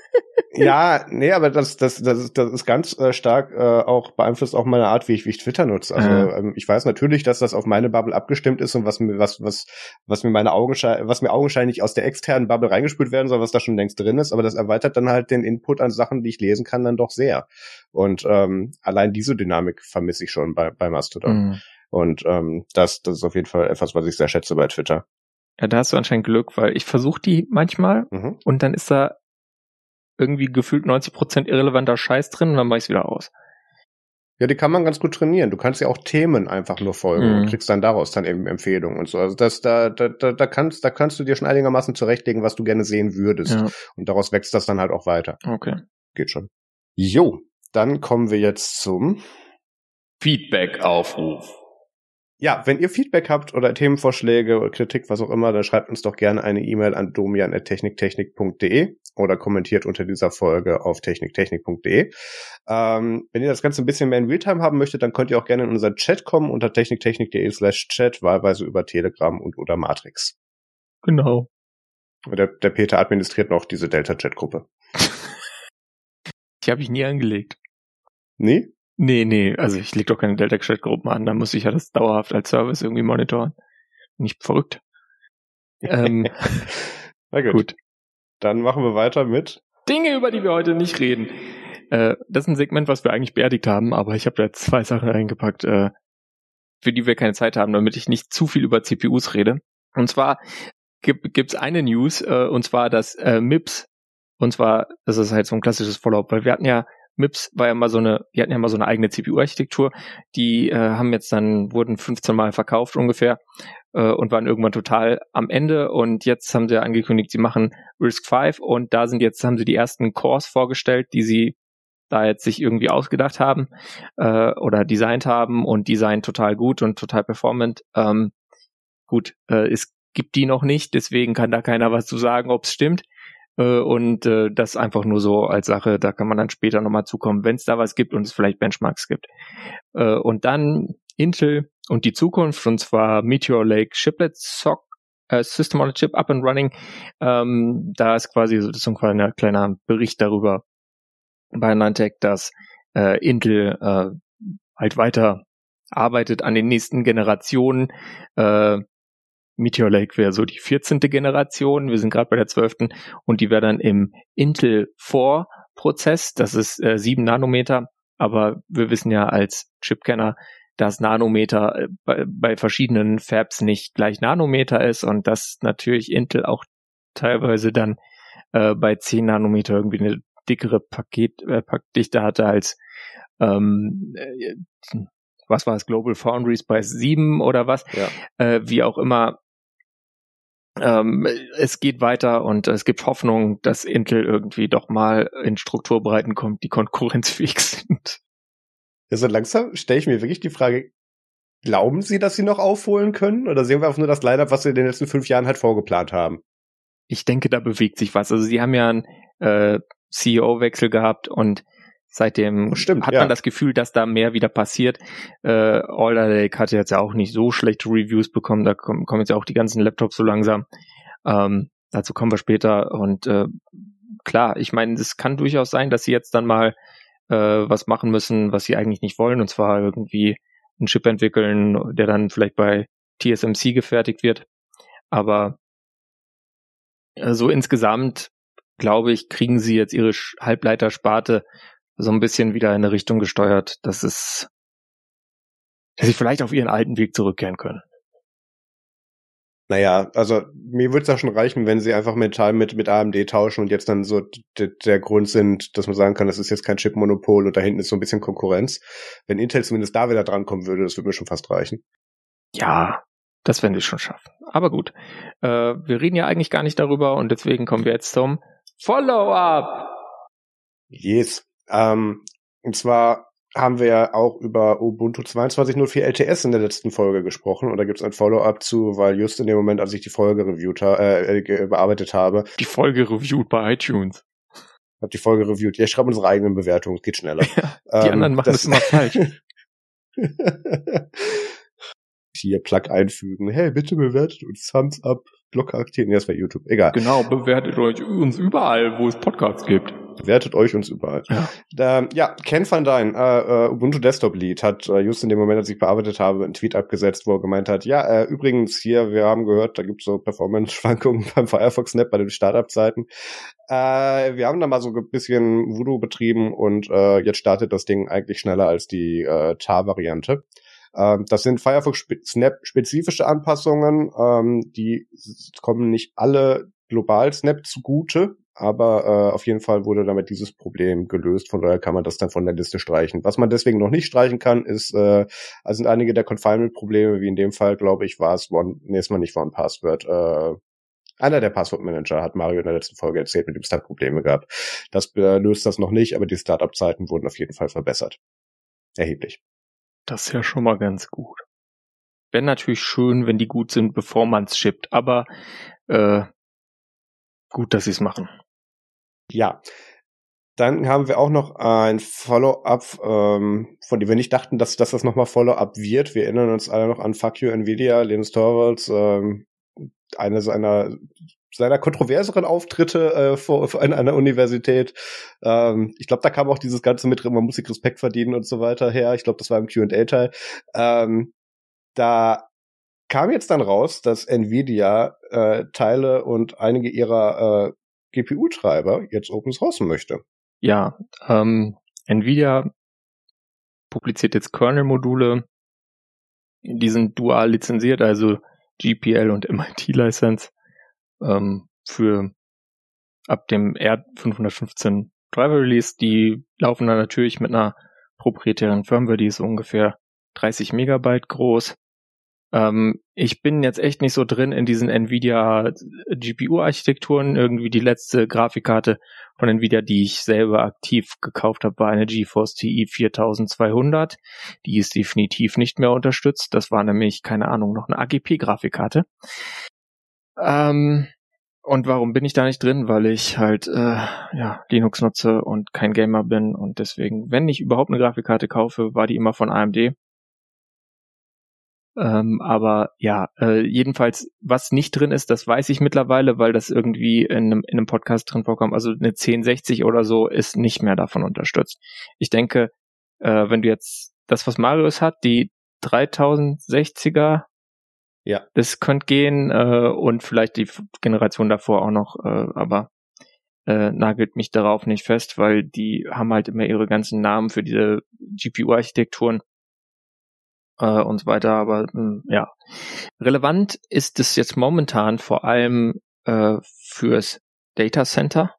ja, nee, aber das, das, das, ist, das ist ganz äh, stark äh, auch beeinflusst auch meine Art, wie ich, wie ich Twitter nutze. Also ähm, ich weiß natürlich, dass das auf meine Bubble abgestimmt ist und was mir, was, was, was mir meine Augenschein, was mir augenscheinlich aus der externen Bubble reingespült werden soll, was da schon längst drin ist, aber das erweitert dann halt den Input an Sachen, die ich lesen kann, dann doch sehr. Und ähm, allein diese Dynamik vermisse ich schon bei, bei Mastodon. Mhm. Und ähm, das, das ist auf jeden Fall etwas, was ich sehr schätze bei Twitter. Ja, da hast du anscheinend Glück, weil ich versuche die manchmal mhm. und dann ist da irgendwie gefühlt 90% irrelevanter Scheiß drin und dann mach ich's wieder aus. Ja, die kann man ganz gut trainieren. Du kannst ja auch Themen einfach nur folgen mhm. und kriegst dann daraus dann eben Empfehlungen und so. Also das, da, da, da, da kannst, da kannst du dir schon einigermaßen zurechtlegen, was du gerne sehen würdest. Ja. Und daraus wächst das dann halt auch weiter. Okay. Geht schon. Jo, dann kommen wir jetzt zum Feedback-Aufruf. Ja, wenn ihr Feedback habt oder Themenvorschläge oder Kritik, was auch immer, dann schreibt uns doch gerne eine E-Mail an domian.techniktechnik.de oder kommentiert unter dieser Folge auf techniktechnik.de. Ähm, wenn ihr das Ganze ein bisschen mehr in Realtime haben möchtet, dann könnt ihr auch gerne in unseren Chat kommen unter techniktechnik.de slash chat, wahlweise über Telegram und oder Matrix. Genau. Der, der Peter administriert noch diese Delta-Chat-Gruppe. [laughs] Die habe ich nie angelegt. Nee? Nee, nee, also ich leg doch keine Delta-Chat-Gruppen an, da muss ich ja das dauerhaft als Service irgendwie monitoren. Nicht verrückt. ähm, [laughs] Na gut. gut. Dann machen wir weiter mit Dinge, über die wir heute nicht reden. Äh, das ist ein Segment, was wir eigentlich beerdigt haben, aber ich habe da zwei Sachen reingepackt, äh, für die wir keine Zeit haben, damit ich nicht zu viel über CPUs rede. Und zwar gibt gibt's eine News, äh, und zwar das äh, MIPS. Und zwar, das ist halt so ein klassisches Follow-up, weil wir hatten ja MIPS war ja mal so eine, die hatten ja mal so eine eigene CPU-Architektur. Die äh, haben jetzt dann, wurden 15 Mal verkauft ungefähr äh, und waren irgendwann total am Ende. Und jetzt haben sie angekündigt, sie machen Risk 5 und da sind jetzt, haben sie die ersten Cores vorgestellt, die sie da jetzt sich irgendwie ausgedacht haben äh, oder designt haben und design total gut und total performant. Ähm, gut, äh, es gibt die noch nicht, deswegen kann da keiner was zu sagen, ob es stimmt. Äh, und äh, das einfach nur so als Sache, da kann man dann später nochmal zukommen, wenn es da was gibt und es vielleicht Benchmarks gibt. Äh, und dann Intel und die Zukunft, und zwar Meteor Lake Chiplet Sock äh, System on a Chip up and running. Ähm, da ist quasi so, das ist ein kleiner, kleiner Bericht darüber bei Nantec, dass äh, Intel äh, halt weiter arbeitet an den nächsten Generationen. Äh, Meteor Lake wäre so die 14. Generation. Wir sind gerade bei der 12. und die wäre dann im Intel 4 Prozess. Das ist äh, 7 Nanometer. Aber wir wissen ja als Chipkenner, dass Nanometer äh, bei, bei verschiedenen Fabs nicht gleich Nanometer ist und dass natürlich Intel auch teilweise dann äh, bei 10 Nanometer irgendwie eine dickere Paket, äh, Packdichte hatte als ähm, äh, was war es, Global Foundries bei 7 oder was, ja. äh, wie auch immer, ähm, es geht weiter und es gibt Hoffnung, dass Intel irgendwie doch mal in Strukturbreiten kommt, die konkurrenzfähig [laughs] sind. Ja, so langsam stelle ich mir wirklich die Frage, glauben Sie, dass Sie noch aufholen können? Oder sehen wir einfach nur das Line-Up, was Sie in den letzten fünf Jahren halt vorgeplant haben? Ich denke, da bewegt sich was. Also Sie haben ja einen äh, CEO-Wechsel gehabt und Seitdem Stimmt, hat ja. man das Gefühl, dass da mehr wieder passiert. Äh, Alder Lake hat jetzt ja auch nicht so schlechte Reviews bekommen. Da kommen, kommen jetzt ja auch die ganzen Laptops so langsam. Ähm, dazu kommen wir später. Und äh, klar, ich meine, es kann durchaus sein, dass sie jetzt dann mal äh, was machen müssen, was sie eigentlich nicht wollen. Und zwar irgendwie einen Chip entwickeln, der dann vielleicht bei TSMC gefertigt wird. Aber äh, so insgesamt, glaube ich, kriegen sie jetzt ihre Halbleitersparte so ein bisschen wieder in eine Richtung gesteuert, dass es, dass sie vielleicht auf ihren alten Weg zurückkehren können. Naja, also mir würde es ja schon reichen, wenn sie einfach mental mit, mit AMD tauschen und jetzt dann so der Grund sind, dass man sagen kann, das ist jetzt kein Chip-Monopol und da hinten ist so ein bisschen Konkurrenz. Wenn Intel zumindest da wieder drankommen würde, das würde mir schon fast reichen. Ja, das werden sie schon schaffen. Aber gut, äh, wir reden ja eigentlich gar nicht darüber und deswegen kommen wir jetzt zum Follow-up. Yes. Ähm, und zwar haben wir ja auch über Ubuntu 22.04 LTS in der letzten Folge gesprochen und da gibt es ein Follow-up zu, weil just in dem Moment, als ich die Folge reviewt äh, äh, bearbeitet habe. Die Folge reviewt bei iTunes. Hab die Folge reviewt. Ja, ich schreibe unsere eigenen Bewertungen, geht schneller. [laughs] Ja, die ähm, anderen machen das, das immer falsch. [laughs] Hier Plug einfügen. Hey, bitte bewertet uns Thumbs up, Glocke aktivieren. Ja, das war YouTube. Egal. Genau, bewertet euch uns überall, wo es Podcasts gibt. Bewertet euch uns überall. Ja, da, ja Ken van Dyne, äh, äh, Ubuntu Desktop Lead, hat äh, just in dem Moment, als ich bearbeitet habe, einen Tweet abgesetzt, wo er gemeint hat, ja, äh, übrigens hier, wir haben gehört, da gibt's so Performance-Schwankungen [laughs] beim Firefox Snap bei den Startup-Zeiten. Äh, wir haben da mal so ein bisschen Voodoo betrieben und äh, jetzt startet das Ding eigentlich schneller als die äh, Tar-Variante. Ähm, das sind Firefox Snap-spezifische Anpassungen. Ähm, die kommen nicht alle global Snap zugute, aber äh, auf jeden Fall wurde damit dieses Problem gelöst. Von daher kann man das dann von der Liste streichen. Was man deswegen noch nicht streichen kann, ist, äh, sind einige der Confinement-Probleme, wie in dem Fall, glaube ich, war es One, ist mal nicht One Password, äh, einer der Passwortmanager hat Mario in der letzten Folge erzählt, mit dem es da Probleme gab. Das äh, löst das noch nicht, aber die Startup-Zeiten wurden auf jeden Fall verbessert. Erheblich. Das ist ja schon mal ganz gut. Wäre natürlich schön, wenn die gut sind, bevor man es shippt, aber äh, gut, dass sie es machen. Ja. Dann haben wir auch noch ein Follow-up, ähm, von dem wir nicht dachten, dass, dass das nochmal Follow-up wird. Wir erinnern uns alle noch an Fuck You Nvidia, Linus Torvalds, ähm, eine seiner seiner kontroverseren Auftritte äh, vor, vor einer Universität. Ähm, ich glaube, da kam auch dieses ganze mit, man muss sich Respekt verdienen und so weiter her. Ich glaube, das war im Q&A-Teil. Ähm, da kam jetzt dann raus, dass Nvidia äh, Teile und einige ihrer äh, GPU-Treiber jetzt open sourcen möchte. Ja, ähm, Nvidia publiziert jetzt Kernel-Module, die sind dual lizenziert, also GPL und MIT-License ähm, für ab dem R515 Driver Release. Die laufen dann natürlich mit einer proprietären Firmware, die ist ungefähr 30 Megabyte groß. Ähm, ich bin jetzt echt nicht so drin in diesen Nvidia GPU-Architekturen. Irgendwie die letzte Grafikkarte von Nvidia, die ich selber aktiv gekauft habe, war eine GeForce TI 4200. Die ist definitiv nicht mehr unterstützt. Das war nämlich, keine Ahnung, noch eine AGP-Grafikkarte. Ähm, und warum bin ich da nicht drin? Weil ich halt äh, ja, Linux nutze und kein Gamer bin und deswegen, wenn ich überhaupt eine Grafikkarte kaufe, war die immer von AMD. Ähm, aber ja, äh, jedenfalls, was nicht drin ist, das weiß ich mittlerweile, weil das irgendwie in einem, in einem Podcast drin vorkommt. Also eine 1060 oder so ist nicht mehr davon unterstützt. Ich denke, äh, wenn du jetzt das, was Marius hat, die 3060er, ja. das könnte gehen äh, und vielleicht die Generation davor auch noch, äh, aber äh, nagelt mich darauf nicht fest, weil die haben halt immer ihre ganzen Namen für diese GPU-Architekturen äh, und so weiter. Aber mh, hm, ja, relevant ist es jetzt momentan vor allem äh, fürs Data Center,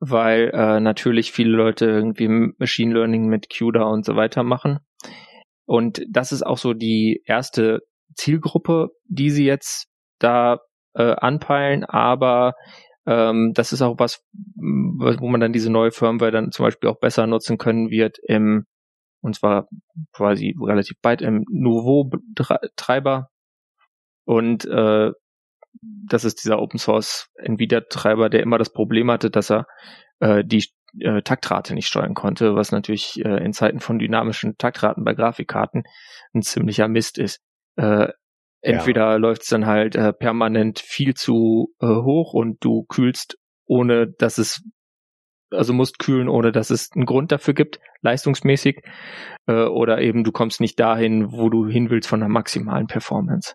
weil äh, natürlich viele Leute irgendwie Machine Learning mit CUDA und so weiter machen. Und das ist auch so die erste Zielgruppe, die sie jetzt da äh, anpeilen, aber ähm, das ist auch was, wo man dann diese neue Firmware dann zum Beispiel auch besser nutzen können wird im und zwar quasi relativ bald im Nouveau-Treiber. Und äh, das ist dieser Open Source Nvidia-Treiber, der immer das Problem hatte, dass er äh, die äh, Taktrate nicht steuern konnte, was natürlich äh, in Zeiten von dynamischen Taktraten bei Grafikkarten ein ziemlicher Mist ist. Äh, entweder ja. läuft es dann halt äh, permanent viel zu äh, hoch und du kühlst, ohne dass es also musst kühlen, ohne dass es einen Grund dafür gibt, leistungsmäßig, äh, oder eben du kommst nicht dahin, wo du hin willst von der maximalen Performance.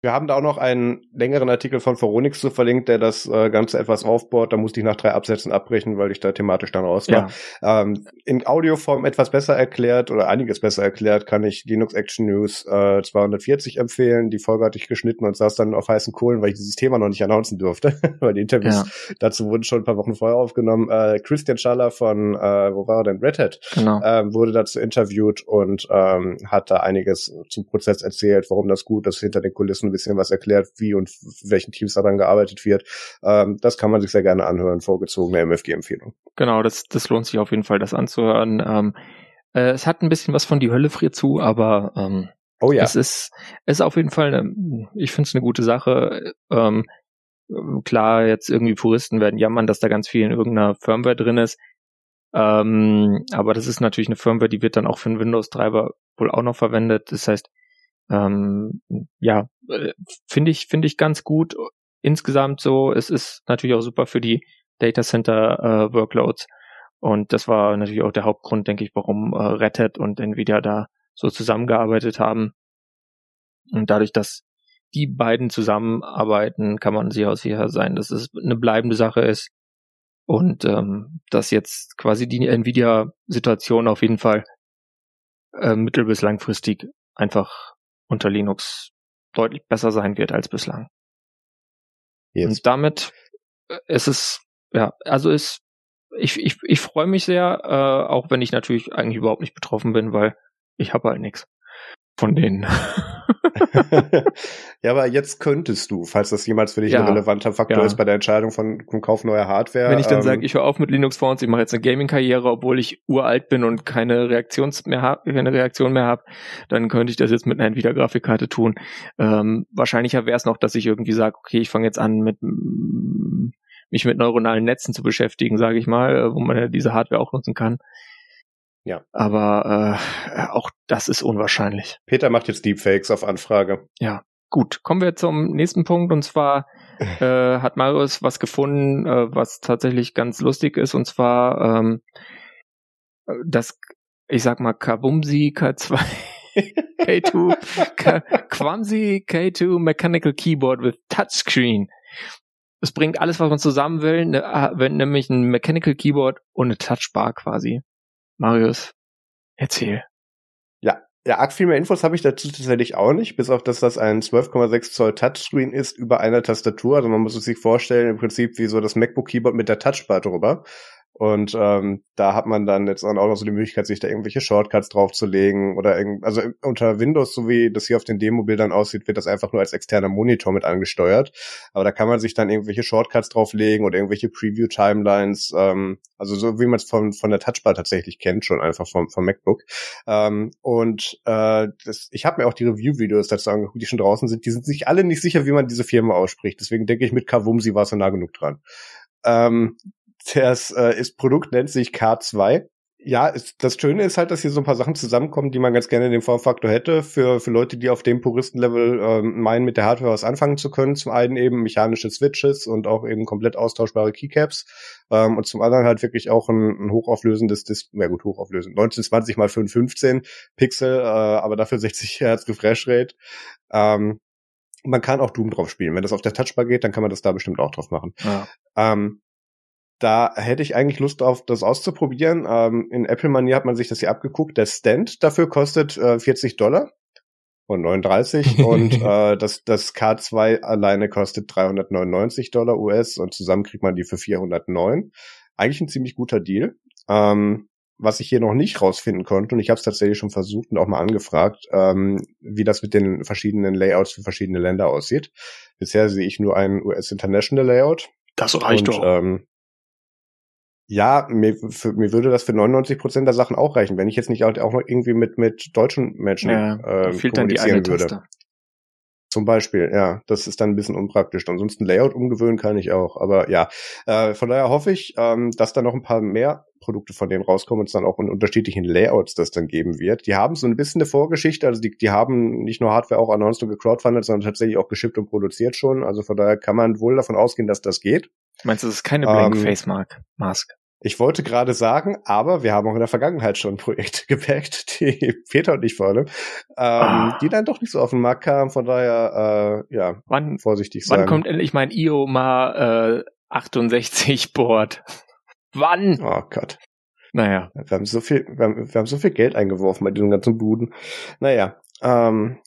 Wir haben da auch noch einen längeren Artikel von Veronix zu verlinkt, der das äh, Ganze etwas aufbaut. Da musste ich nach drei Absätzen abbrechen, weil ich da thematisch dann raus war. Ja. Ähm, in Audioform etwas besser erklärt oder einiges besser erklärt kann ich Linux Action News äh, 240 empfehlen. Die Folge hatte ich geschnitten und saß dann auf heißen Kohlen, weil ich dieses Thema noch nicht announcen durfte, [laughs] weil die Interviews ja. dazu wurden schon ein paar Wochen vorher aufgenommen. Äh, Christian Schaller von, äh, wo war er denn, Red Hat, genau. äh, wurde dazu interviewt und ähm, hat da einiges zum Prozess erzählt, warum das gut ist, hinter den Kulissen ein bisschen was erklärt, wie und welchen Teams daran gearbeitet wird. Ähm, das kann man sich sehr gerne anhören, vorgezogene MFG-Empfehlung. Genau, das, das lohnt sich auf jeden Fall, das anzuhören. Ähm, äh, es hat ein bisschen was von die Hölle friert zu, aber ähm, oh ja. es ist, es ist auf jeden Fall, eine, ich finde es eine gute Sache. Ähm, klar, jetzt irgendwie Puristen werden jammern, dass da ganz viel in irgendeiner Firmware drin ist. Ähm, aber das ist natürlich eine Firmware, die wird dann auch für einen Windows-Treiber wohl auch noch verwendet. Das heißt, ähm, ja, finde ich, finde ich ganz gut. Insgesamt so, es ist natürlich auch super für die Data Center äh, Workloads. Und das war natürlich auch der Hauptgrund, denke ich, warum äh, Red Hat und Nvidia da so zusammengearbeitet haben. Und dadurch, dass die beiden zusammenarbeiten, kann man sicher sicher sein, dass es eine bleibende Sache ist. Und ähm, dass jetzt quasi die Nvidia-Situation auf jeden Fall äh, mittel- bis langfristig einfach unter Linux deutlich besser sein wird als bislang. Jetzt. Und damit äh, ist es, ja, also ist, ich, ich, ich freue mich sehr, äh, auch wenn ich natürlich eigentlich überhaupt nicht betroffen bin, weil ich habe halt nichts von denen. [laughs] ja, aber jetzt könntest du, falls das jemals für dich ja, ein relevanter Faktor ja. ist bei der Entscheidung von, vom Kauf neuer Hardware. Wenn ich dann ähm, sage, ich höre auf mit Linux Phones, ich mache jetzt eine Gaming-Karriere, obwohl ich uralt bin und keine Reaktions mehr hab, keine Reaktion mehr habe, dann könnte ich das jetzt mit einer Nvidia-Grafikkarte tun. Ähm, wahrscheinlicher wäre es noch, dass ich irgendwie sage, okay, ich fange jetzt an mit mich mit neuronalen Netzen zu beschäftigen, sage ich mal, wo man ja diese Hardware auch nutzen kann. Ja. Aber äh, auch das ist unwahrscheinlich. Peter macht jetzt Deepfakes auf Anfrage. Ja. Gut, kommen wir zum nächsten Punkt und zwar [laughs] äh, hat Marius was gefunden, äh, was tatsächlich ganz lustig ist und zwar ähm, das, ich sag mal, Kabumsi K2 K2 K Quamsi [laughs] K2 Mechanical Keyboard with Touchscreen. Es bringt alles, was man zusammen will, ne, äh, nämlich ein Mechanical Keyboard und eine Touchbar quasi. Marius, erzähl. Ja, ja, arg viel mehr Infos habe ich dazu tatsächlich auch nicht, bis auf dass das ein 12,6 Zoll Touchscreen ist über einer Tastatur. Also man muss es sich vorstellen, im Prinzip wie so das MacBook Keyboard mit der Touchbar drüber. Und ähm, da hat man dann jetzt auch noch so die Möglichkeit, sich da irgendwelche Shortcuts draufzulegen oder irgend, also unter Windows, so wie das hier auf den Demo-Bildern aussieht, wird das einfach nur als externer Monitor mit angesteuert. Aber da kann man sich dann irgendwelche Shortcuts drauflegen oder irgendwelche Preview-Timelines, ähm, also so wie man es von, von der Touchbar tatsächlich kennt, schon einfach vom, vom MacBook. Ähm, und äh, das, ich habe mir auch die Review-Videos dazu angeguckt, die schon draußen sind. Die sind sich alle nicht sicher, wie man diese Firma ausspricht. Deswegen denke ich, mit Kavumsi war es so nah genug dran. Ähm, das äh, ist Produkt nennt sich K2. Ja, ist, das Schöne ist halt, dass hier so ein paar Sachen zusammenkommen, die man ganz gerne in dem Formfaktor hätte, für, für Leute, die auf dem Puristenlevel ähm, meinen, mit der Hardware was anfangen zu können. Zum einen eben mechanische Switches und auch eben komplett austauschbare Keycaps. Ähm, und zum anderen halt wirklich auch ein, ein hochauflösendes Display, ja gut, hochauflösend, 1920 mal 515 Pixel, äh, aber dafür 60 Hertz Refresh Rate. Ähm, man kann auch Doom drauf spielen. Wenn das auf der Touchbar geht, dann kann man das da bestimmt auch drauf machen. Ja. Ähm, da hätte ich eigentlich Lust auf, das auszuprobieren. Ähm, in Apple-Manier hat man sich das hier abgeguckt. Der Stand dafür kostet äh, 40 Dollar und 39 [laughs] und äh, das, das K2 alleine kostet 399 Dollar US und zusammen kriegt man die für 409. Eigentlich ein ziemlich guter Deal. Ähm, was ich hier noch nicht rausfinden konnte, und ich habe es tatsächlich schon versucht und auch mal angefragt, ähm, wie das mit den verschiedenen Layouts für verschiedene Länder aussieht. Bisher sehe ich nur ein US International Layout. Das reicht und, doch. Ähm, ja, mir, für, mir würde das für 99 Prozent der Sachen auch reichen, wenn ich jetzt nicht auch noch irgendwie mit, mit deutschen Menschen ja, äh, kommunizieren würde. Taste. Zum Beispiel, ja, das ist dann ein bisschen unpraktisch. Ansonsten Layout umgewöhnen kann ich auch, aber ja, äh, von daher hoffe ich, ähm, dass da noch ein paar mehr Produkte von denen rauskommen und es dann auch in unterschiedlichen Layouts das dann geben wird. Die haben so ein bisschen eine Vorgeschichte, also die, die haben nicht nur Hardware auch announced und gecrowdfundet, sondern tatsächlich auch geschippt und produziert schon. Also von daher kann man wohl davon ausgehen, dass das geht. Meinst du, das ist keine Blank ähm, Face Mask? Ich wollte gerade sagen, aber wir haben auch in der Vergangenheit schon Projekte [laughs] gepackt, die Peter und ich vor allem, ähm, ah. die dann doch nicht so auf den Markt kamen. Von daher, äh, ja, wann, vorsichtig sein. Wann kommt endlich mein IOMA äh, 68 Board? [laughs] wann? Oh Gott. Naja. Wir haben so viel, wir haben, wir haben so viel Geld eingeworfen bei diesen ganzen Buden. Naja, ähm,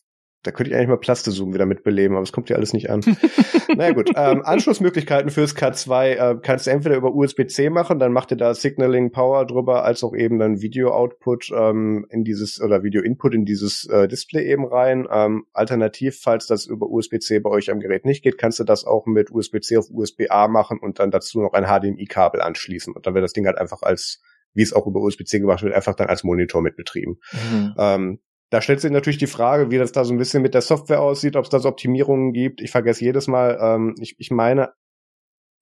da könnte ich eigentlich mal Plaste-Zoom wieder mitbeleben, aber es kommt ja alles nicht an. [laughs] naja gut, ähm, Anschlussmöglichkeiten fürs K2 äh, kannst du entweder über USB-C machen, dann macht ihr da Signaling Power drüber, als auch eben dann Video-Output ähm, in dieses oder Video-Input in dieses äh, Display eben rein. Ähm, alternativ, falls das über USB-C bei euch am Gerät nicht geht, kannst du das auch mit USB-C auf USB-A machen und dann dazu noch ein HDMI-Kabel anschließen. Und dann wird das Ding halt einfach als wie es auch über USB-C gemacht wird, einfach dann als Monitor mit betrieben. Mhm. Ähm, da stellt sich natürlich die Frage, wie das da so ein bisschen mit der Software aussieht, ob es da so Optimierungen gibt. Ich vergesse jedes Mal, ähm, ich, ich meine,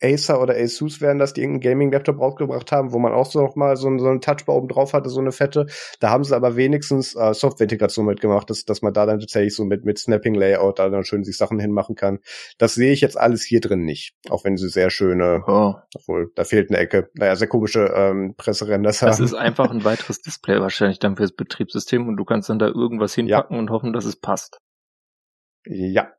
Acer oder Asus wären das, die irgendeinen Gaming-Laptop rausgebracht haben, wo man auch so noch mal so, so eine Touchbar oben drauf hatte, so eine fette. Da haben sie aber wenigstens äh, Software-Integration mitgemacht, dass, dass man da dann tatsächlich so mit, mit Snapping-Layout da dann schön sich Sachen hinmachen kann. Das sehe ich jetzt alles hier drin nicht. Auch wenn sie sehr schöne, oh. obwohl, da fehlt eine Ecke, naja, sehr komische ähm, Presserenders haben. Das ist einfach ein weiteres [laughs] Display wahrscheinlich dann fürs Betriebssystem und du kannst dann da irgendwas hinpacken ja. und hoffen, dass es passt. Ja,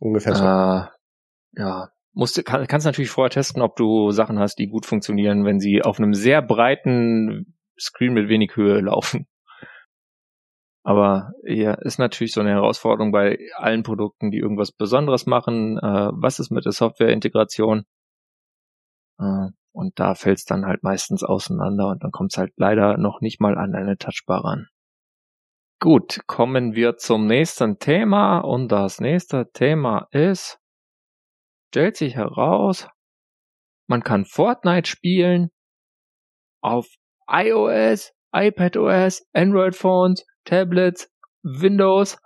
ungefähr so. Äh, ja, musst, kann, kannst natürlich vorher testen, ob du Sachen hast, die gut funktionieren, wenn sie auf einem sehr breiten Screen mit wenig Höhe laufen. Aber ja, ist natürlich so eine Herausforderung bei allen Produkten, die irgendwas Besonderes machen. Äh, was ist mit der Softwareintegration? Äh, und da fällt es dann halt meistens auseinander und dann kommt es halt leider noch nicht mal an eine Touchbar ran. Gut, kommen wir zum nächsten Thema und das nächste Thema ist stellt sich heraus, man kann Fortnite spielen auf iOS, iPadOS, Android Phones, Tablets, Windows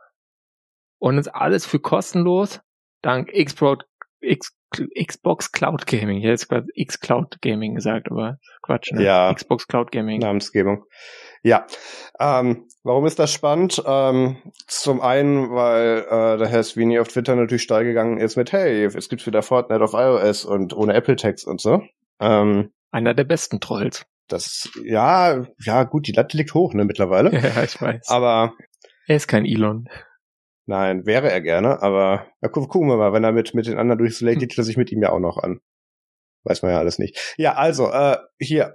und ist alles für kostenlos dank Xbox, Xbox Cloud Gaming. Jetzt gerade X Cloud Gaming gesagt, aber Quatsch, ne? Ja. Xbox Cloud Gaming. Namensgebung. Ja, ähm, warum ist das spannend? Ähm, zum einen, weil äh, der Herr Sweeney auf Twitter natürlich steil gegangen ist mit, hey, es gibt wieder Fortnite auf iOS und ohne Apple Text und so. Ähm, Einer der besten Trolls. Das, ja, ja, gut, die Latte liegt hoch, ne, mittlerweile. [laughs] Ja, ich weiß. Aber. Er ist kein Elon. Nein, wäre er gerne, aber ja, gu gucken wir mal, wenn er mit, mit den anderen durchs Lake geht, hm. sich mit ihm ja auch noch an. Weiß man ja alles nicht. Ja, also, äh, hier,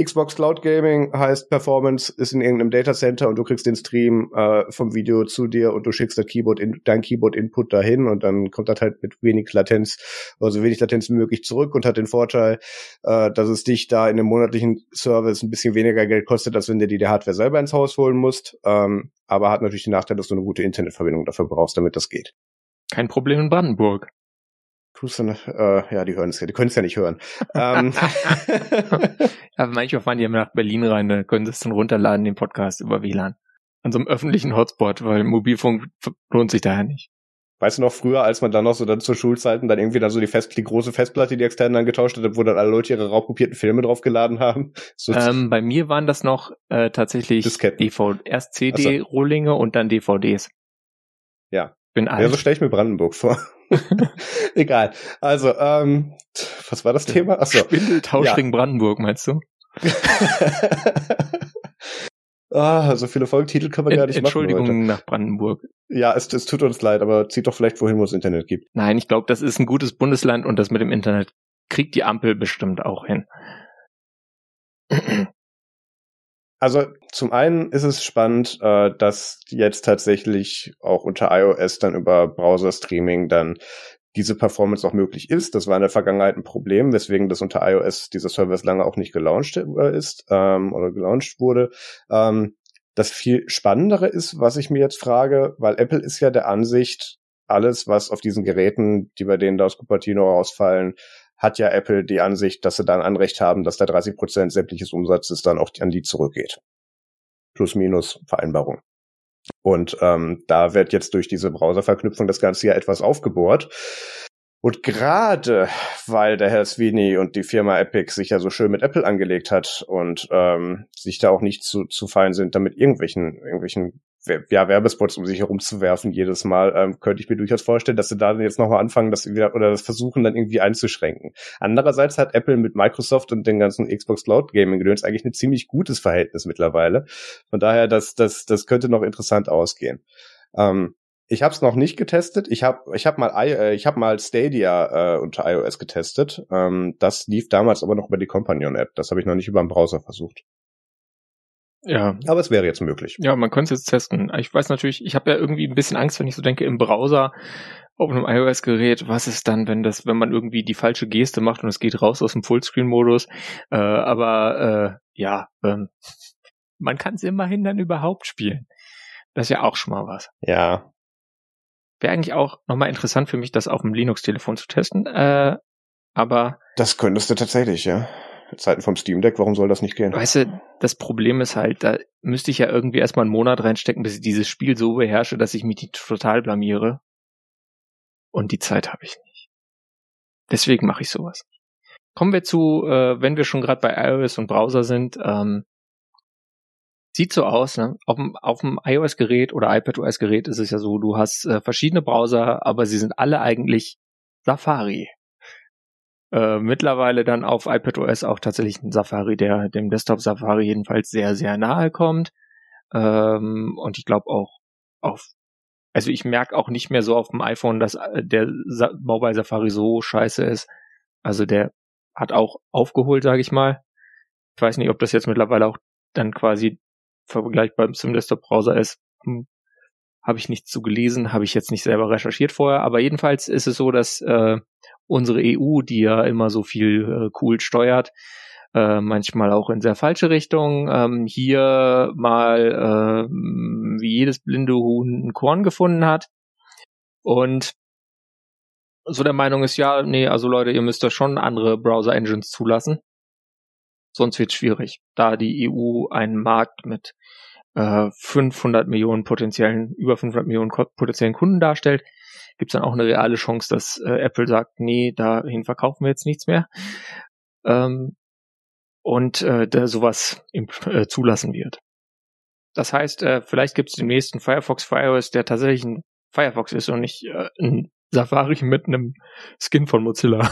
Xbox Cloud Gaming heißt Performance ist in irgendeinem Datacenter und du kriegst den Stream äh, vom Video zu dir und du schickst das Keyboard in, dein Keyboard Input dahin und dann kommt das halt mit wenig Latenz, also wenig Latenz wie möglich zurück und hat den Vorteil, äh, dass es dich da in einem monatlichen Service ein bisschen weniger Geld kostet, als wenn du dir die Hardware selber ins Haus holen musst. Ähm, aber hat natürlich den Nachteil, dass du eine gute Internetverbindung dafür brauchst, damit das geht. Kein Problem in Brandenburg. Tust du äh, ja, die hören es ja, die können es ja nicht hören. ähm. [laughs] [laughs] ja, manchmal fahren die ja nach Berlin rein, da können sie es dann runterladen, den Podcast über WLAN. An so einem öffentlichen Hotspot, weil Mobilfunk lohnt sich daher nicht. Weißt du noch früher, als man dann noch so dann zur Schulzeiten dann irgendwie dann so die, Fest, die große Festplatte, die extern dann getauscht hat, wo dann alle Leute ihre raubkopierten Filme draufgeladen haben? [laughs] So ähm, bei mir waren das noch äh, tatsächlich DVD, erst CD-Rohlinge und dann DVDs. Ja. Bin alt. Ja, so stelle ich mir Brandenburg vor. [laughs] Egal. Also, ähm, was war das Thema? Achso. Spindeltauschring ja. Brandenburg, meinst du? [laughs] ah, so viele Folgetitel kann man Ent gar nicht Entschuldigung machen. Entschuldigung nach Brandenburg. Ja, es, es tut uns leid, aber zieht doch vielleicht wohin, wo es Internet gibt. Nein, ich glaube, das ist ein gutes Bundesland und das mit dem Internet kriegt die Ampel bestimmt auch hin. Also zum einen ist es spannend, äh, dass jetzt tatsächlich auch unter iOS dann über Browser-Streaming dann diese Performance auch möglich ist. Das war in der Vergangenheit ein Problem, weswegen das unter iOS dieser Service lange auch nicht gelauncht äh, ist ähm, oder gelauncht wurde. Ähm, das viel Spannendere ist, was ich mir jetzt frage, weil Apple ist ja der Ansicht, alles, was auf diesen Geräten, die bei denen da aus Cupertino rausfallen, hat ja Apple die Ansicht, dass sie dann Anrecht haben, dass da 30 Prozent sämtliches Umsatzes dann auch an die zurückgeht. Plus minus Vereinbarung. Und ähm, da wird jetzt durch diese Browserverknüpfung das Ganze ja etwas aufgebohrt. Und gerade weil der Herr Sweeney und die Firma Epic sich ja so schön mit Apple angelegt hat und ähm, sich da auch nicht zu, zu fein sind, damit irgendwelchen, irgendwelchen ja, Werbespots um sich herumzuwerfen jedes Mal, ähm, könnte ich mir durchaus vorstellen, dass sie da jetzt nochmal anfangen, das wieder oder das versuchen dann irgendwie einzuschränken. Andererseits hat Apple mit Microsoft und den ganzen Xbox Cloud Gaming Gedöns eigentlich ein ziemlich gutes Verhältnis mittlerweile. Von daher, das, das, das könnte noch interessant ausgehen. Ähm, ich habe es noch nicht getestet. Ich habe ich hab mal äh, ich habe mal Stadia äh, unter iOS getestet. Ähm, das lief damals aber noch über die Companion App. Das habe ich noch nicht über den Browser versucht. Ja. Aber es wäre jetzt möglich. Ja, man könnte es jetzt testen. Ich weiß natürlich, ich habe ja irgendwie ein bisschen Angst, wenn ich so denke, im Browser auf einem iOS-Gerät, was ist dann, wenn das, wenn man irgendwie die falsche Geste macht und es geht raus aus dem Fullscreen-Modus. Äh, aber äh, ja, ähm, man kann es immerhin dann überhaupt spielen. Das ist ja auch schon mal was. Ja. Wäre eigentlich auch nochmal interessant für mich, das auf dem Linux-Telefon zu testen. Äh, aber. Das könntest du tatsächlich, ja. Zeiten vom Steam Deck, warum soll das nicht gehen? Weißt du, das Problem ist halt, da müsste ich ja irgendwie erstmal einen Monat reinstecken, bis ich dieses Spiel so beherrsche, dass ich mich total blamiere. Und die Zeit habe ich nicht. Deswegen mache ich sowas. kommen wir zu, äh, wenn wir schon gerade bei iOS und Browser sind, ähm, sieht so aus, ne? Auf dem, auf dem iOS-Gerät oder iPadOS-Gerät ist es ja so, du hast äh, verschiedene Browser, aber sie sind alle eigentlich Safari. Äh, mittlerweile dann auf iPadOS auch tatsächlich ein Safari, der dem Desktop Safari jedenfalls sehr, sehr nahe kommt. Ähm, und ich glaube auch auf, also ich merke auch nicht mehr so auf dem iPhone, dass äh, der Sa Mobile Safari so scheiße ist. Also der hat auch aufgeholt, sage ich mal. Ich weiß nicht, ob das jetzt mittlerweile auch dann quasi vergleichbar zum Desktop-Browser ist. Hm. Habe ich nichts zu gelesen, habe ich jetzt nicht selber recherchiert vorher, aber jedenfalls ist es so, dass äh, unsere EU, die ja immer so viel äh, cool steuert, äh, manchmal auch in sehr falsche Richtungen, ähm, hier mal äh, wie jedes blinde Huhn ein Korn gefunden hat. Und so der Meinung ist, ja, nee, also Leute, ihr müsst da schon andere Browser-Engines zulassen. Sonst wird schwierig, da die EU einen Markt mit äh, 500 Millionen potenziellen, über 500 Millionen potenziellen Kunden darstellt, gibt es dann auch eine reale Chance, dass äh, Apple sagt, nee, dahin verkaufen wir jetzt nichts mehr. Ähm, und äh, da sowas im, äh, zulassen wird. Das heißt, äh, vielleicht gibt es den nächsten Firefox für der tatsächlich ein Firefox ist und nicht äh, ein Safari [laughs] mit einem Skin von Mozilla.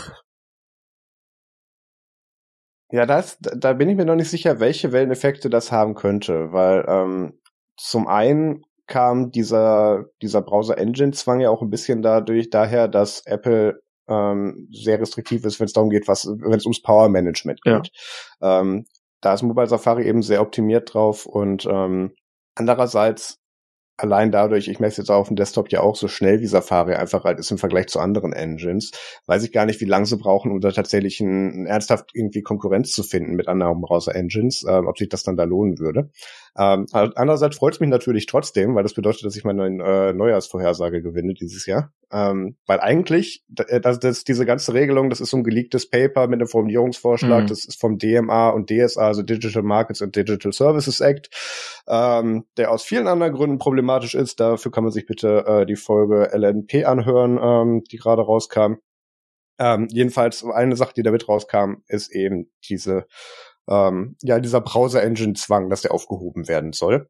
Ja, das, da bin ich mir noch nicht sicher, welche Welleneffekte das haben könnte, weil ähm, zum einen kam dieser, dieser Browser-Engine-Zwang ja auch ein bisschen dadurch daher, dass Apple ähm, sehr restriktiv ist, wenn es darum geht, was, wenn es ums Power-Management geht. Ja. Ähm, da ist Mobile Safari eben sehr optimiert drauf und ähm, andererseits allein dadurch, ich es jetzt auch auf dem Desktop ja auch so schnell wie Safari einfach halt ist im Vergleich zu anderen Engines, weiß ich gar nicht, wie lange sie brauchen, um da tatsächlich ein, ein ernsthaft irgendwie Konkurrenz zu finden mit anderen Browser-Engines, äh, ob sich das dann da lohnen würde. Ähm, andererseits freut es mich natürlich trotzdem, weil das bedeutet, dass ich meine äh, Neujahrsvorhersage gewinne dieses Jahr. Ähm, weil eigentlich, äh, das, das, diese ganze Regelung, das ist so ein geleaktes Paper mit einem Formulierungsvorschlag, mhm. das ist vom DMA und DSA, also Digital Markets and Digital Services Act, ähm, der aus vielen anderen Gründen problematisch ist. Dafür kann man sich bitte äh, die Folge LNP anhören, ähm, die gerade rauskam. Ähm, jedenfalls eine Sache, die damit rauskam, ist eben diese ähm, ja, dieser Browser-Engine-Zwang, dass der aufgehoben werden soll.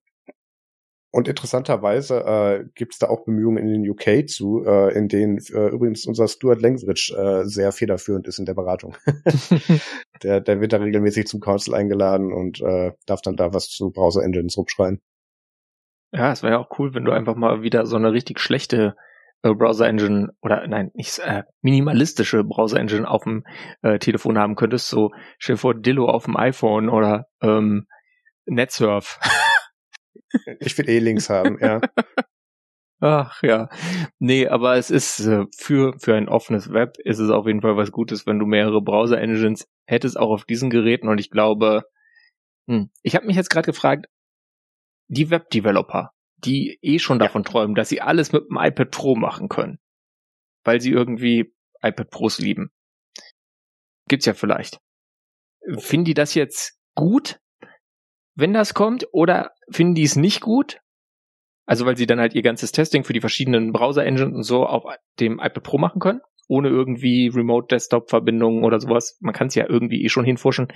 Und interessanterweise äh, gibt es da auch Bemühungen in den UK zu, äh, in denen äh, übrigens unser Stuart Langsridge äh, sehr federführend ist in der Beratung. [laughs] [laughs] der, der wird da regelmäßig zum Council eingeladen und äh, darf dann da was zu Browser-Engines rumschreien. Ja, es wäre ja auch cool, wenn du einfach mal wieder so eine richtig schlechte äh, Browser-Engine oder nein, nicht äh, minimalistische Browser-Engine auf dem äh, Telefon haben könntest, so stell vor Dillo auf dem iPhone oder ähm, NetSurf. [laughs] ich will eh Links haben, ja. Ach ja. Nee, aber es ist äh, für, für ein offenes Web ist es auf jeden Fall was Gutes, wenn du mehrere Browser-Engines hättest, auch auf diesen Geräten. Und ich glaube, hm, ich habe mich jetzt gerade gefragt, die Web-Developer, die eh schon davon ja. träumen, dass sie alles mit dem iPad Pro machen können. Weil sie irgendwie iPad Pros lieben. Gibt's ja vielleicht. Finden die das jetzt gut, wenn das kommt, oder finden die es nicht gut? Also weil sie dann halt ihr ganzes Testing für die verschiedenen Browser-Engines und so auf dem iPad Pro machen können, ohne irgendwie Remote-Desktop-Verbindungen oder sowas. Man kann es ja irgendwie eh schon hinforschen.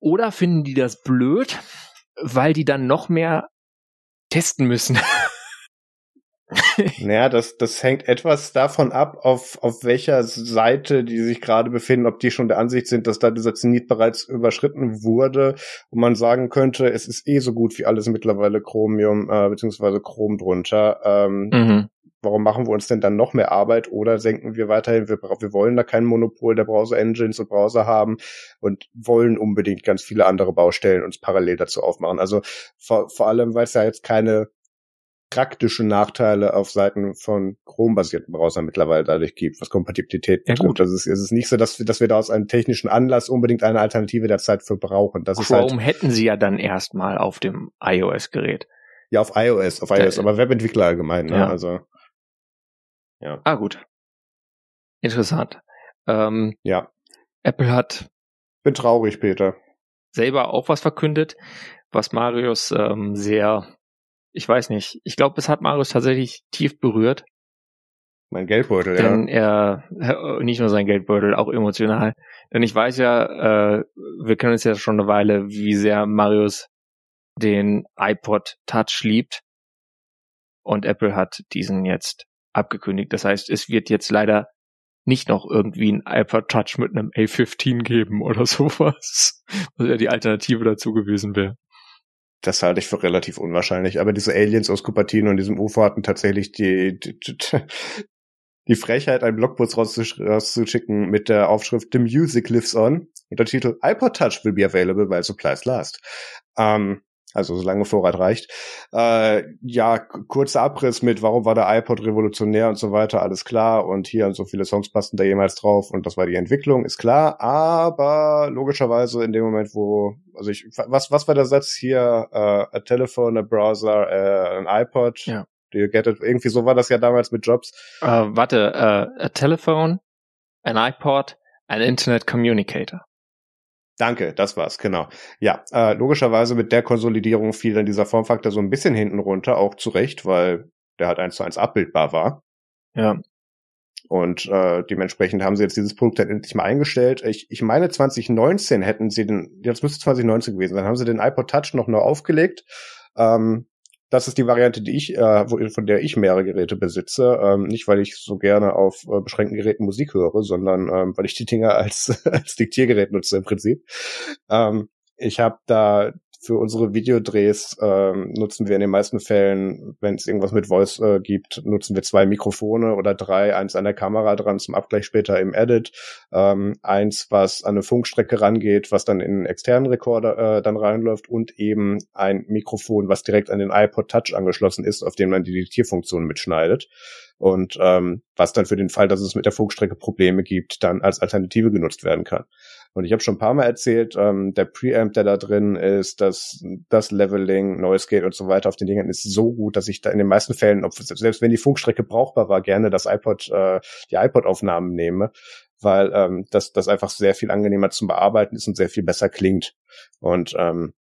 Oder finden die das blöd, weil die dann noch mehr testen müssen. [laughs] naja, das, das hängt etwas davon ab, auf, auf welcher Seite die sich gerade befinden, ob die schon der Ansicht sind, dass da dieser Zenit bereits überschritten wurde und man sagen könnte, es ist eh so gut wie alles mittlerweile Chromium äh, beziehungsweise Chrom drunter. Ähm, mhm. Warum machen wir uns denn dann noch mehr Arbeit oder senken wir weiterhin, wir, wir wollen da kein Monopol der Browser-Engines und Browser haben und wollen unbedingt ganz viele andere Baustellen uns parallel dazu aufmachen. Also vor, vor allem, weil es ja jetzt keine praktische Nachteile auf Seiten von Chrome-basierten Browsern mittlerweile dadurch gibt, was Kompatibilität betrifft. Ja, gut. Also es ist nicht so, dass wir, dass wir da aus einem technischen Anlass unbedingt eine Alternative der Zeit für brauchen. Das Chrome ist halt, hätten sie ja dann erstmal auf dem iOS-Gerät. Ja, auf iOS, auf iOS, da, aber Webentwickler allgemein, ne? Ja. Also ja. Ah, gut. Interessant. Ähm, ja. Apple hat. Bin traurig, Peter. Selber auch was verkündet, was Marius ähm, sehr, ich weiß nicht, ich glaube, es hat Marius tatsächlich tief berührt. Mein Geldbeutel, denn ja. er, nicht nur sein Geldbeutel, auch emotional. Denn ich weiß ja, äh, wir kennen uns ja schon eine Weile, wie sehr Marius den iPod Touch liebt. Und Apple hat diesen jetzt abgekündigt. Das heißt, es wird jetzt leider nicht noch irgendwie ein iPod Touch mit einem A15 geben oder sowas, [laughs] was ja die Alternative dazu gewesen wäre. Das halte ich für relativ unwahrscheinlich. Aber diese Aliens aus Cupertino und diesem UFO hatten tatsächlich die, die, die Frechheit, einen Blogpost rauszuschicken mit der Aufschrift The Music Lives On und der Titel iPod Touch will be available while supplies last. Ähm, also solange Vorrat reicht. Äh, ja, kurzer Abriss mit, warum war der iPod revolutionär und so weiter, alles klar. Und hier und so viele Songs passten da jemals drauf und das war die Entwicklung, ist klar. Aber logischerweise in dem Moment, wo, also ich, was, was war der Satz hier? Uh, a telephone, a browser, uh, ein iPod. Ja. Do you get it? Irgendwie so war das ja damals mit Jobs. Uh, warte, uh, a telephone, an iPod, an Internet Communicator. Danke, das war's, genau. Ja, äh, logischerweise mit der Konsolidierung fiel dann dieser Formfaktor so ein bisschen hinten runter, auch zu Recht, weil der halt eins zu eins abbildbar war. Ja. Und äh, dementsprechend haben sie jetzt dieses Produkt dann endlich mal eingestellt. Ich, ich meine, 2019 hätten sie den, das müsste 2019 gewesen sein, haben sie den iPod Touch noch neu aufgelegt. Ähm, das ist die Variante, die ich, äh, von der ich mehrere Geräte besitze. Ähm, nicht, weil ich so gerne auf äh, beschränkten Geräten Musik höre, sondern ähm, weil ich die Dinger [laughs] als, als Diktiergerät nutze im Prinzip. Ähm, ich habe da für unsere Videodrehs ähm, nutzen wir in den meisten Fällen, wenn es irgendwas mit Voice äh, gibt, nutzen wir zwei Mikrofone oder drei, eins an der Kamera dran zum Abgleich später im Edit, ähm, eins, was an eine Funkstrecke rangeht, was dann in einen externen Rekorder äh, dann reinläuft und eben ein Mikrofon, was direkt an den iPod Touch angeschlossen ist, auf dem man die Diktierfunktion mitschneidet und ähm, was dann für den Fall, dass es mit der Funkstrecke Probleme gibt, dann als Alternative genutzt werden kann. Und ich habe schon ein paar Mal erzählt, ähm, der Preamp, der da drin ist, das, das Leveling, Noise Gate und so weiter auf den Dingen ist so gut, dass ich da in den meisten Fällen, ob, selbst wenn die Funkstrecke brauchbar war, gerne das iPod, äh, die iPod-Aufnahmen nehme, weil ähm, das, das einfach sehr viel angenehmer zum Bearbeiten ist und sehr viel besser klingt. Und ähm,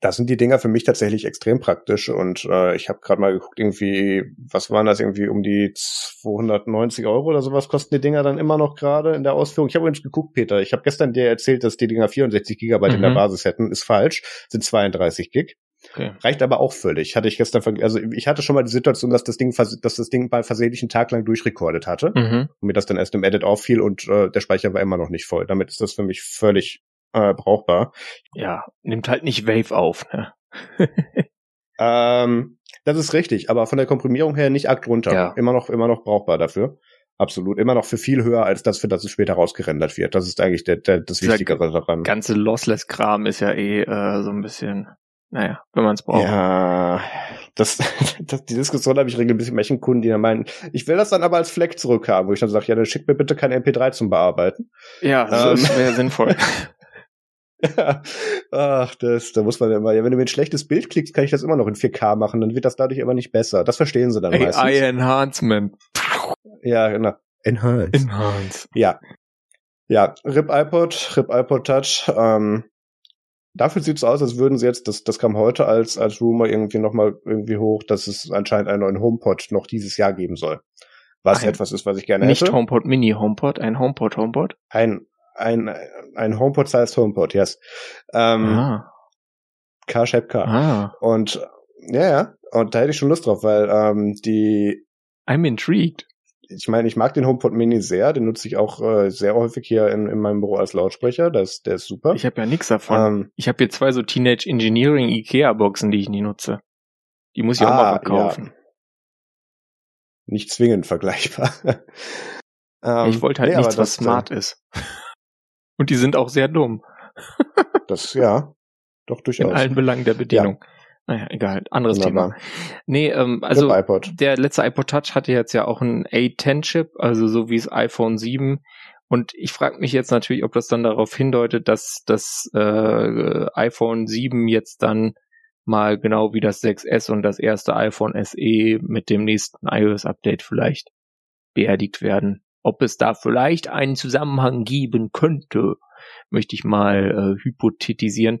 da sind die Dinger für mich tatsächlich extrem praktisch und äh, ich habe gerade mal geguckt, irgendwie, was waren das, irgendwie um die 290 Euro oder sowas kosten die Dinger dann immer noch gerade in der Ausführung. Ich habe übrigens geguckt, Peter, ich habe gestern dir erzählt, dass die Dinger 64 Gigabyte mhm. in der mhm. Basis hätten, ist falsch, sind 32 Gig. Okay. Reicht aber auch völlig. Hatte ich gestern, also ich hatte schon mal die Situation, dass das Ding, dass das Ding bei versehentlich einen Tag lang durchrekordet hatte mhm. und mir das dann erst im Edit auffiel und äh, der Speicher war immer noch nicht voll. Damit ist das für mich völlig äh, brauchbar. Ja, nimmt halt nicht Wave auf, ne? [laughs] ähm, das ist richtig, aber von der Komprimierung her nicht arg drunter. Ja. Immer noch, immer noch brauchbar dafür. Absolut. Immer noch für viel höher als das, für das es später rausgerendert wird. Das ist eigentlich der, der, das Wichtigere daran. ganze Lossless-Kram ist ja eh äh, so ein bisschen, naja, wenn man es braucht. Ja, das, [laughs] das, die Diskussion habe ich regelmäßig mit manchen Kunden, die dann meinen, ich will das dann aber als Fleck zurückhaben, wo ich dann sage, ja, dann schick mir bitte kein MP3 zum Bearbeiten. Ja, das ähm, wäre sinnvoll. [laughs] Ach, das, da muss man ja immer, ja, wenn du mir ein schlechtes Bild klickst, kann ich das immer noch in 4K machen, dann wird das dadurch aber nicht besser. Das verstehen sie dann AI meistens. AI Enhancement. Ja, genau. Enhance. Enhance. Ja. Ja, RIP iPod, RIP iPod Touch, ähm, Dafür sieht es aus, als würden sie jetzt, das, das kam heute als, als Rumor irgendwie nochmal irgendwie hoch, dass es anscheinend einen neuen HomePod noch dieses Jahr geben soll. Was ein, etwas ist, was ich gerne nicht hätte. Nicht HomePod Mini HomePod, ein HomePod HomePod? Ein, ein, ein HomePod-sized HomePod, yes. Ähm, ah. Car-Shape Car. Ah. Und ja, ja, und da hätte ich schon Lust drauf, weil ähm, die I'm intrigued. Ich meine, ich mag den HomePod Mini sehr, den nutze ich auch äh, sehr häufig hier in, in meinem Büro als Lautsprecher, das, der ist super. Ich habe ja nichts davon. Ähm, ich habe hier zwei so Teenage Engineering Ikea Boxen, die ich nie nutze. Die muss ich ah, auch mal verkaufen. Ja. Nicht zwingend vergleichbar. [laughs] ähm, ich wollte halt nee, nichts, was smart ist. [laughs] Und die sind auch sehr dumm. [laughs] das, ja, doch durchaus. In allen Belangen der Bedienung. Ja. Naja, egal, anderes Wunderbar. Thema. Nee, ähm, also der letzte iPod Touch hatte jetzt ja auch einen A10-Chip, also so wie das iPhone 7. Und ich frage mich jetzt natürlich, ob das dann darauf hindeutet, dass das äh, iPhone 7 jetzt dann mal genau wie das 6S und das erste iPhone SE mit dem nächsten iOS-Update vielleicht beerdigt werden ob es da vielleicht einen Zusammenhang geben könnte, möchte ich mal äh, hypothetisieren.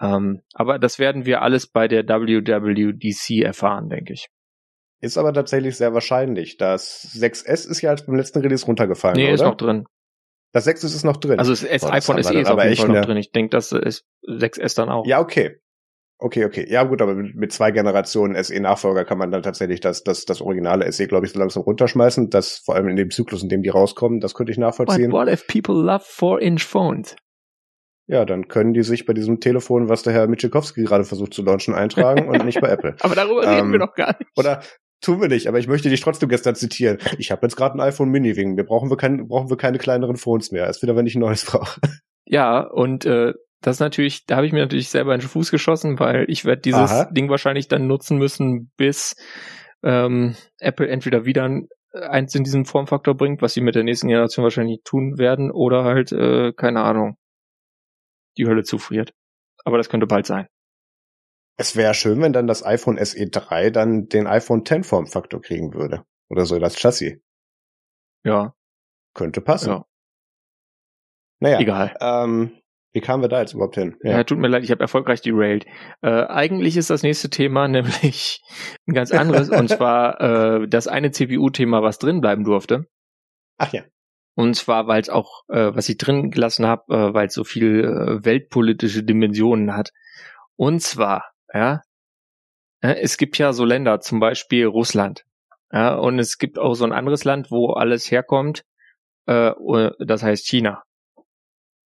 Ähm, aber das werden wir alles bei der WWDC erfahren, denke ich. ist aber tatsächlich sehr wahrscheinlich. Das 6S ist ja als beim letzten Release runtergefallen, Nee, oder? ist noch drin. Das 6 ist noch drin. Also das S iPhone SE ist auf aber jeden Fall noch eine- drin. Ich denke, das ist 6S dann auch. ja, okay. Okay, okay. Ja, gut, aber mit, zwei Generationen SE-Nachfolger kann man dann tatsächlich das, das, das originale SE, glaube ich, so langsam runterschmeißen. Das vor allem in dem Zyklus, in dem die rauskommen, das könnte ich But nachvollziehen. what if people love 4-inch phones? Ja, dann können die sich bei diesem Telefon, was der Herr Mitschikowski gerade versucht zu launchen, eintragen und nicht bei [laughs] Apple. Aber darüber Ähm, reden wir doch gar nicht. Oder tun wir nicht, aber ich möchte dich trotzdem gestern zitieren. Ich habe jetzt gerade ein iPhone Mini wegen mir brauchen wir kein, brauchen wir keine kleineren Phones mehr. Erst wieder, wenn ich ein neues brauche. Ja, und äh, das natürlich, da habe ich mir natürlich selber in den Fuß geschossen, weil ich werde dieses Aha. Ding wahrscheinlich dann nutzen müssen, bis ähm, Apple entweder wieder ein, eins in diesem Formfaktor bringt, was sie mit der nächsten Generation wahrscheinlich tun werden, oder halt, äh, keine Ahnung, die Hölle zufriert. Aber das könnte bald sein. Es wäre schön, wenn dann das iPhone SE 3 dann den iPhone 10 Formfaktor kriegen würde. Oder so das Chassis. Ja, Könnte passen. ja. Naja, egal. ähm, wie kamen wir da jetzt überhaupt hin? Ja, tut mir leid, ich habe erfolgreich derailed. Äh, eigentlich ist das nächste Thema [laughs] nämlich ein ganz anderes, und [laughs] zwar äh, das eine CPU-Thema, was drin bleiben durfte. Ach ja. Und zwar, weil es auch, äh, was ich drin gelassen habe, äh, weil es so viel äh, weltpolitische Dimensionen hat. Und zwar, ja, äh, es gibt ja so Länder, zum Beispiel Russland. Ja, und es gibt auch so ein anderes Land, wo alles herkommt, äh, das heißt China.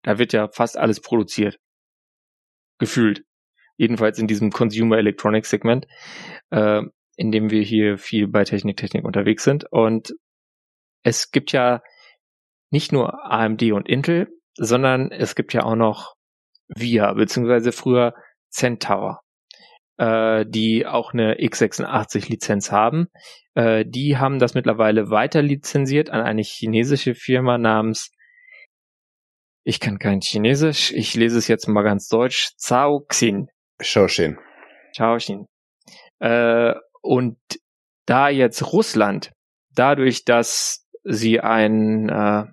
Da wird ja fast alles produziert. Gefühlt. Jedenfalls in diesem Consumer Electronics Segment, äh, in dem wir hier viel bei Technik Technik unterwegs sind. Und es gibt ja nicht nur AMD und Intel, sondern es gibt ja auch noch VIA, beziehungsweise früher Centaur, äh, die auch eine x86-Lizenz haben. Äh, die haben das mittlerweile weiter lizenziert an eine chinesische Firma namens, ich kann kein Chinesisch, ich lese es jetzt mal ganz deutsch, Zhaoxin. Shoshin. Shaoxin. Äh, und da jetzt Russland, dadurch, dass sie einen äh,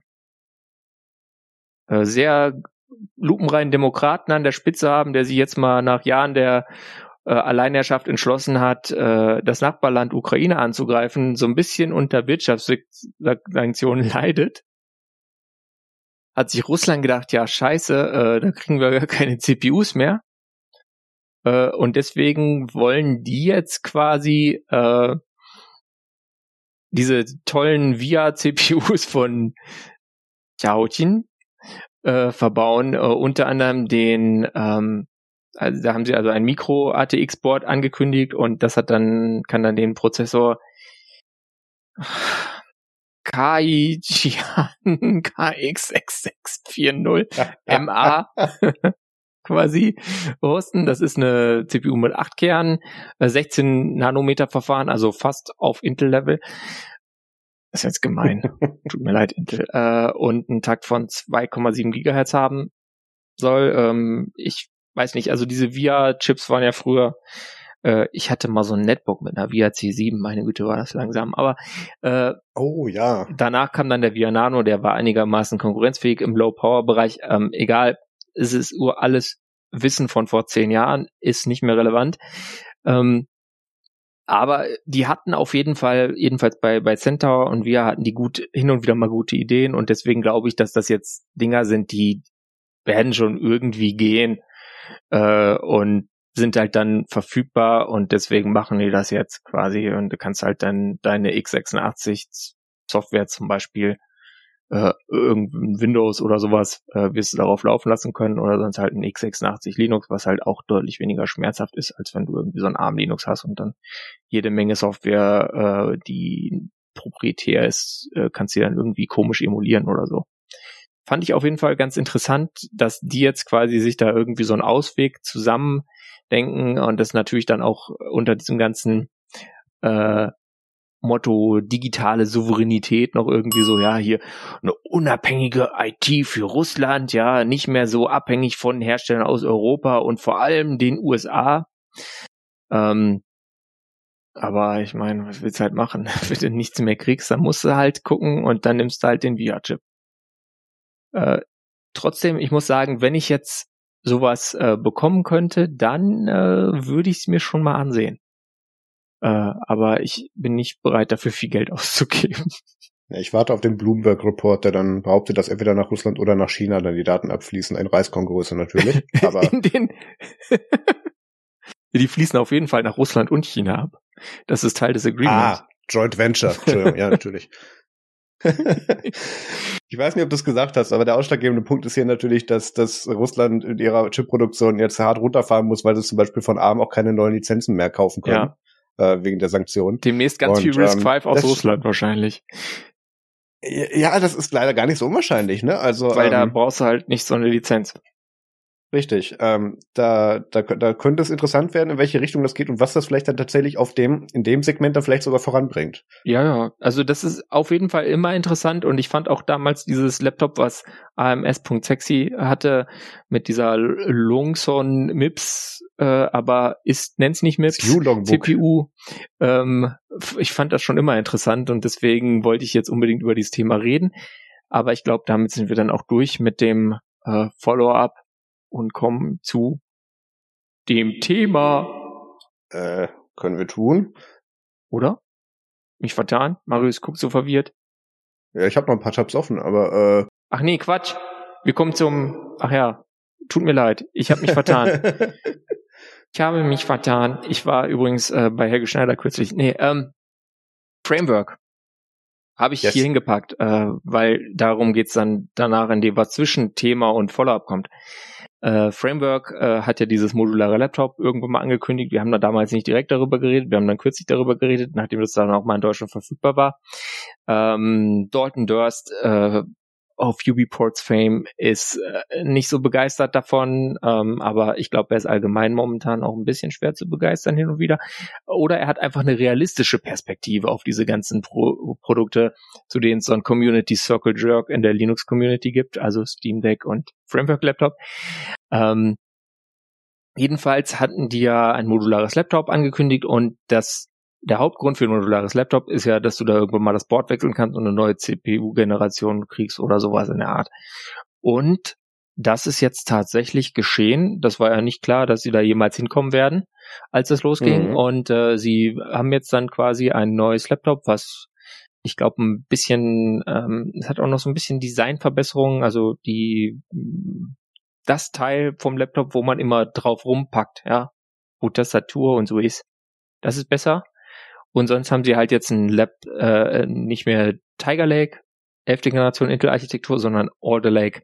äh, sehr lupenreinen Demokraten an der Spitze haben, der sich jetzt mal nach Jahren der äh, Alleinherrschaft entschlossen hat, äh, das Nachbarland Ukraine anzugreifen, so ein bisschen unter Wirtschaftssanktionen [laughs] leidet, hat sich Russland gedacht, ja scheiße, äh, da kriegen wir gar keine CPUs mehr. Äh, und deswegen wollen die jetzt quasi äh, diese tollen VIA-CPUs von Xiaoqin äh, verbauen, äh, unter anderem den, ähm, also da haben sie also ein Micro-ATX-Board angekündigt und das hat dann, kann dann den Prozessor Kai Jian KX6640 MA quasi hosten. Das ist eine CPU mit 8 Kernen, äh, 16 Nanometer Verfahren, also fast auf Intel-Level. Das ist jetzt gemein. [laughs] Tut mir leid, Intel. Äh, und einen Takt von 2,7 Gigahertz haben soll. Ähm, ich weiß nicht, also diese VIA-Chips waren ja früher, äh, ich hatte mal so ein Netbook mit einer VIA C7, meine Güte, war das langsam. Aber äh, Oh ja. danach kam dann der VIA Nano, der war einigermaßen konkurrenzfähig im Low-Power-Bereich. Ähm, egal, es ist ur alles Wissen von vor zehn Jahren, ist nicht mehr relevant. Ähm, aber die hatten auf jeden Fall, jedenfalls bei, bei Centaur und wir hatten die gut, hin und wieder mal gute Ideen und deswegen glaube ich, dass das jetzt Dinger sind, die werden schon irgendwie gehen äh, und sind halt dann verfügbar und deswegen machen die das jetzt quasi und du kannst halt dann deine x86 Software zum Beispiel äh, irgendein Windows oder sowas äh, wirst du darauf laufen lassen können oder sonst halt ein x86 Linux, was halt auch deutlich weniger schmerzhaft ist, als wenn du irgendwie so ein ARM Linux hast und dann jede Menge Software, äh, die proprietär ist, äh, kannst du dann irgendwie komisch emulieren oder so. Fand ich auf jeden Fall ganz interessant, dass die jetzt quasi sich da irgendwie so einen Ausweg zusammendenken und das natürlich dann auch unter diesem ganzen äh, Motto digitale Souveränität noch irgendwie so, ja, hier eine unabhängige IT für Russland, ja, nicht mehr so abhängig von Herstellern aus Europa und vor allem den USA. Ähm, aber ich meine, was willst du halt machen? [laughs] Wenn du nichts mehr kriegst, dann musst du halt gucken und dann nimmst du halt den VR-Chip. Äh, trotzdem, ich muss sagen, wenn ich jetzt sowas äh, bekommen könnte, dann äh, würde ich es mir schon mal ansehen. Äh, aber ich bin nicht bereit, dafür viel Geld [laughs] auszugeben. Ja, ich warte auf den Bloomberg-Report, der dann behauptet, dass entweder nach Russland oder nach China dann die Daten abfließen. Ein Reiskongröße natürlich. [laughs] Aber [laughs] die fließen auf jeden Fall nach Russland und China ab. Das ist Teil des Agreements. ah, Joint Venture. Entschuldigung, ja, natürlich. Ich weiß nicht, ob du es gesagt hast, aber der ausschlaggebende Punkt ist hier natürlich, dass, dass Russland in ihrer Chipproduktion jetzt hart runterfahren muss, weil sie zum Beispiel von ARM auch keine neuen Lizenzen mehr kaufen können. Ja. Äh, wegen der Sanktionen. Demnächst ganz Und, viel Risk ähm, 5 aus Russland wahrscheinlich. Ja, das ist leider gar nicht so unwahrscheinlich, ne? Also weil ähm, da brauchst du halt nicht so eine Lizenz. Richtig. Ähm, da, da, da könnte es interessant werden, in welche Richtung das geht und was das vielleicht dann tatsächlich auf dem, in dem Segment dann vielleicht sogar voranbringt. Ja, ja. Also das ist auf jeden Fall immer interessant und ich fand auch damals dieses Laptop, was AMS.sexy hatte, mit dieser Longson MIPS, äh, aber ist, nennt's nicht MIPS, CPU. Ähm, ich fand das schon immer interessant und deswegen wollte ich jetzt unbedingt über dieses Thema reden. Aber ich glaube, damit sind wir dann auch durch mit dem äh, Follow-up und kommen zu dem Thema. Äh, können wir tun. Oder? Mich vertan? Marius guckt so verwirrt. Ja, ich habe noch ein paar Tabs offen, aber äh. Ach nee, Quatsch. Wir kommen zum. Ach ja, tut mir leid. Ich habe mich vertan. [laughs] ich habe mich vertan. Ich war übrigens äh, bei Helge Schneider kürzlich. Nee, ähm, Framework habe ich yes. hier hingepackt, äh, weil darum geht's dann danach, in dem was zwischen Thema und Follow-up kommt. Äh, Framework äh, hat ja dieses modulare Laptop irgendwann mal angekündigt. Wir haben da damals nicht direkt darüber geredet. Wir haben dann kürzlich darüber geredet, nachdem das dann auch mal in Deutschland verfügbar war. Ähm, Dalton Durst äh, auf Ubiports Fame ist äh, nicht so begeistert davon, ähm, aber ich glaube, er ist allgemein momentan auch ein bisschen schwer zu begeistern hin und wieder. Oder er hat einfach eine realistische Perspektive auf diese ganzen Pro Produkte, zu denen es so ein Community Circle Jerk in der Linux Community gibt, also Steam Deck und Framework Laptop. Ähm, jedenfalls hatten die ja ein modulares Laptop angekündigt und das der Hauptgrund für ein modulares Laptop ist ja, dass du da irgendwann mal das Board wechseln kannst und eine neue CPU-Generation kriegst oder sowas in der Art. Und das ist jetzt tatsächlich geschehen. Das war ja nicht klar, dass sie da jemals hinkommen werden, als es losging. Mhm. Und äh, sie haben jetzt dann quasi ein neues Laptop, was ich glaube ein bisschen, ähm, es hat auch noch so ein bisschen Designverbesserungen, also die das Teil vom Laptop, wo man immer drauf rumpackt, ja, wo Tastatur und so ist. Das ist besser. Und sonst haben sie halt jetzt ein Lab, äh, nicht mehr Tiger Lake, 11. Generation Intel-Architektur, sondern Alder Lake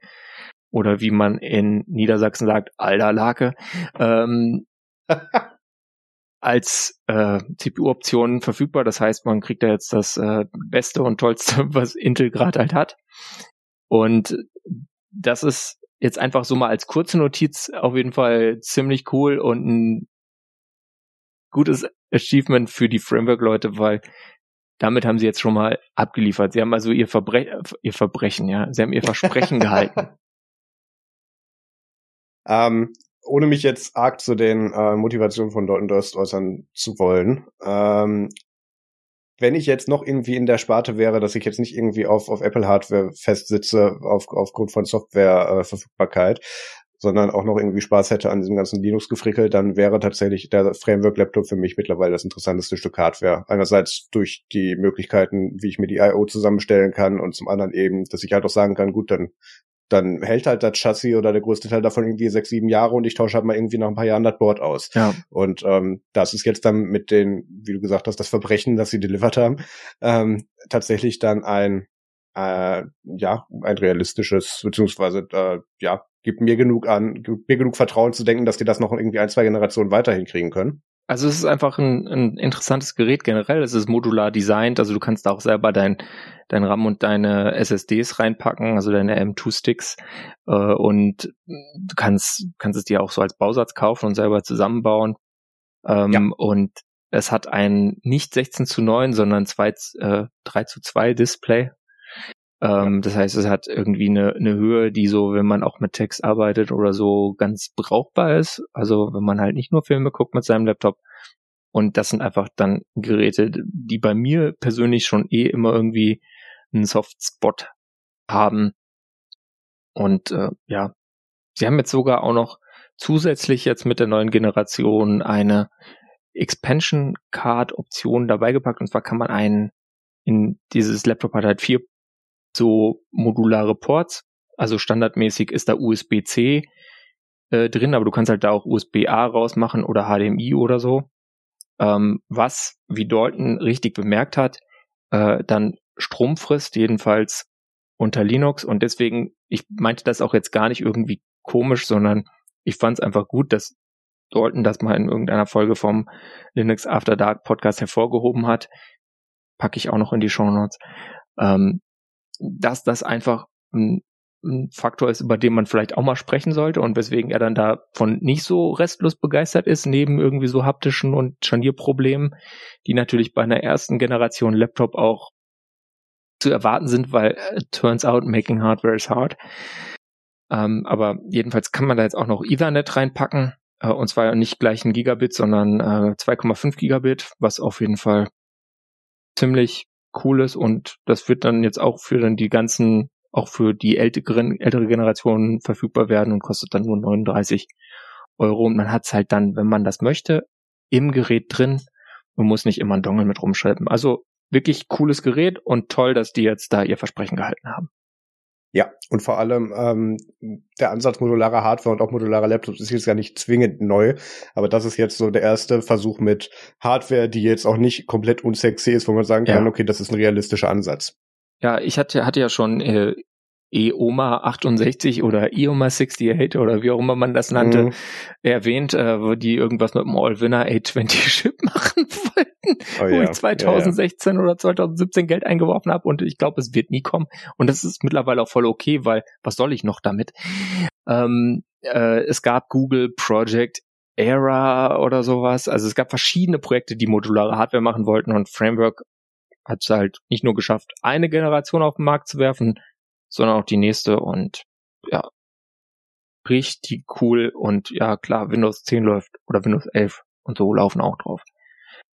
oder wie man in Niedersachsen sagt, Alder Lake, ähm, [laughs] als äh, CPU-Option verfügbar. Das heißt, man kriegt da jetzt das äh, Beste und Tollste, [laughs] was Intel gerade halt hat. Und das ist jetzt einfach so mal als kurze Notiz auf jeden Fall ziemlich cool und ein gutes Achievement für die Framework-Leute, weil damit haben sie jetzt schon mal abgeliefert. Sie haben also ihr, Verbre ihr Verbrechen, ja, sie haben ihr Versprechen [laughs] gehalten. Ähm, ohne mich jetzt arg zu den äh, Motivationen von Dalton Durst äußern zu wollen, ähm, wenn ich jetzt noch irgendwie in der Sparte wäre, dass ich jetzt nicht irgendwie auf, auf Apple Hardware festsitze auf, aufgrund von Softwareverfügbarkeit, äh, sondern auch noch irgendwie Spaß hätte an diesem ganzen Linux-Gefrickel, dann wäre tatsächlich der Framework-Laptop für mich mittlerweile das interessanteste Stück Hardware. Einerseits durch die Möglichkeiten, wie ich mir die I.O. zusammenstellen kann und zum anderen eben, dass ich halt auch sagen kann, gut, dann dann hält halt das Chassis oder der größte Teil davon irgendwie sechs, sieben Jahre und ich tausche halt mal irgendwie nach ein paar Jahren das Board aus. Ja. Und ähm, das ist jetzt dann mit den, wie du gesagt hast, das Verbrechen, das sie delivered haben, ähm, tatsächlich dann ein äh, ja ein realistisches beziehungsweise äh, ja gibt mir genug an, gibt mir genug Vertrauen zu denken, dass die das noch irgendwie ein, zwei Generationen weiterhin kriegen können. Also es ist einfach ein, ein interessantes Gerät generell. Es ist modular designt, also du kannst da auch selber dein, dein RAM und deine SSDs reinpacken, also deine M2-Sticks äh, und du kannst, kannst es dir auch so als Bausatz kaufen und selber zusammenbauen. Ähm, ja. Und es hat ein nicht 16 zu 9, sondern 2, äh, 3 zu 2 Display. Ähm, das heißt, es hat irgendwie eine, eine Höhe, die so, wenn man auch mit Text arbeitet oder so, ganz brauchbar ist. Also wenn man halt nicht nur Filme guckt mit seinem Laptop. Und das sind einfach dann Geräte, die bei mir persönlich schon eh immer irgendwie einen Softspot haben. Und äh, ja, sie haben jetzt sogar auch noch zusätzlich jetzt mit der neuen Generation eine Expansion Card Option dabei gepackt. Und zwar kann man einen in dieses Laptop hat halt vier so modulare Ports. Also standardmäßig ist da USB-C äh, drin, aber du kannst halt da auch USB-A rausmachen oder HDMI oder so. Ähm, was, wie Dalton richtig bemerkt hat, äh, dann Strom frisst, jedenfalls unter Linux. Und deswegen, ich meinte das auch jetzt gar nicht irgendwie komisch, sondern ich fand es einfach gut, dass Dalton das mal in irgendeiner Folge vom Linux After Dark Podcast hervorgehoben hat. Packe ich auch noch in die Show Notes. Ähm, dass das einfach ein, ein Faktor ist, über den man vielleicht auch mal sprechen sollte und weswegen er dann davon nicht so restlos begeistert ist, neben irgendwie so haptischen und Scharnierproblemen, die natürlich bei einer ersten Generation Laptop auch zu erwarten sind, weil äh, turns out making hardware is hard. Ähm, aber jedenfalls kann man da jetzt auch noch Ethernet reinpacken. Äh, und zwar nicht gleich ein Gigabit, sondern äh, 2,5 Gigabit, was auf jeden Fall ziemlich cool ist. Und das wird dann jetzt auch für dann die ganzen, auch für die ältere, ältere Generation verfügbar werden und kostet dann nur 39 Euro. Und man hat es halt dann, wenn man das möchte, im Gerät drin und muss nicht immer einen Dongle mit rumschleppen. Also wirklich cooles Gerät und toll, dass die jetzt da ihr Versprechen gehalten haben. Ja, und vor allem ähm, der Ansatz modularer Hardware und auch modularer Laptops ist jetzt ja nicht zwingend neu, aber das ist jetzt so der erste Versuch mit Hardware, die jetzt auch nicht komplett unsexy ist, wo man sagen kann, ja. okay, das ist ein realistischer Ansatz. Ja, ich hatte, hatte ja schon äh, EOMA 68 oder EOMA 68 oder wie auch immer man das nannte, mhm. erwähnt, äh, wo die irgendwas mit dem All-Winner A20-Chip [laughs] machen wollten, oh, wo ja. ich 2016 ja, ja. oder 2017 Geld eingeworfen habe und ich glaube, es wird nie kommen. Und das ist mittlerweile auch voll okay, weil was soll ich noch damit? Ähm, äh, es gab Google Project Era oder sowas. Also es gab verschiedene Projekte, die modulare Hardware machen wollten und Framework hat es halt nicht nur geschafft, eine Generation auf den Markt zu werfen, sondern auch die nächste und ja, richtig cool und ja klar, Windows 10 läuft oder Windows 11 und so laufen auch drauf.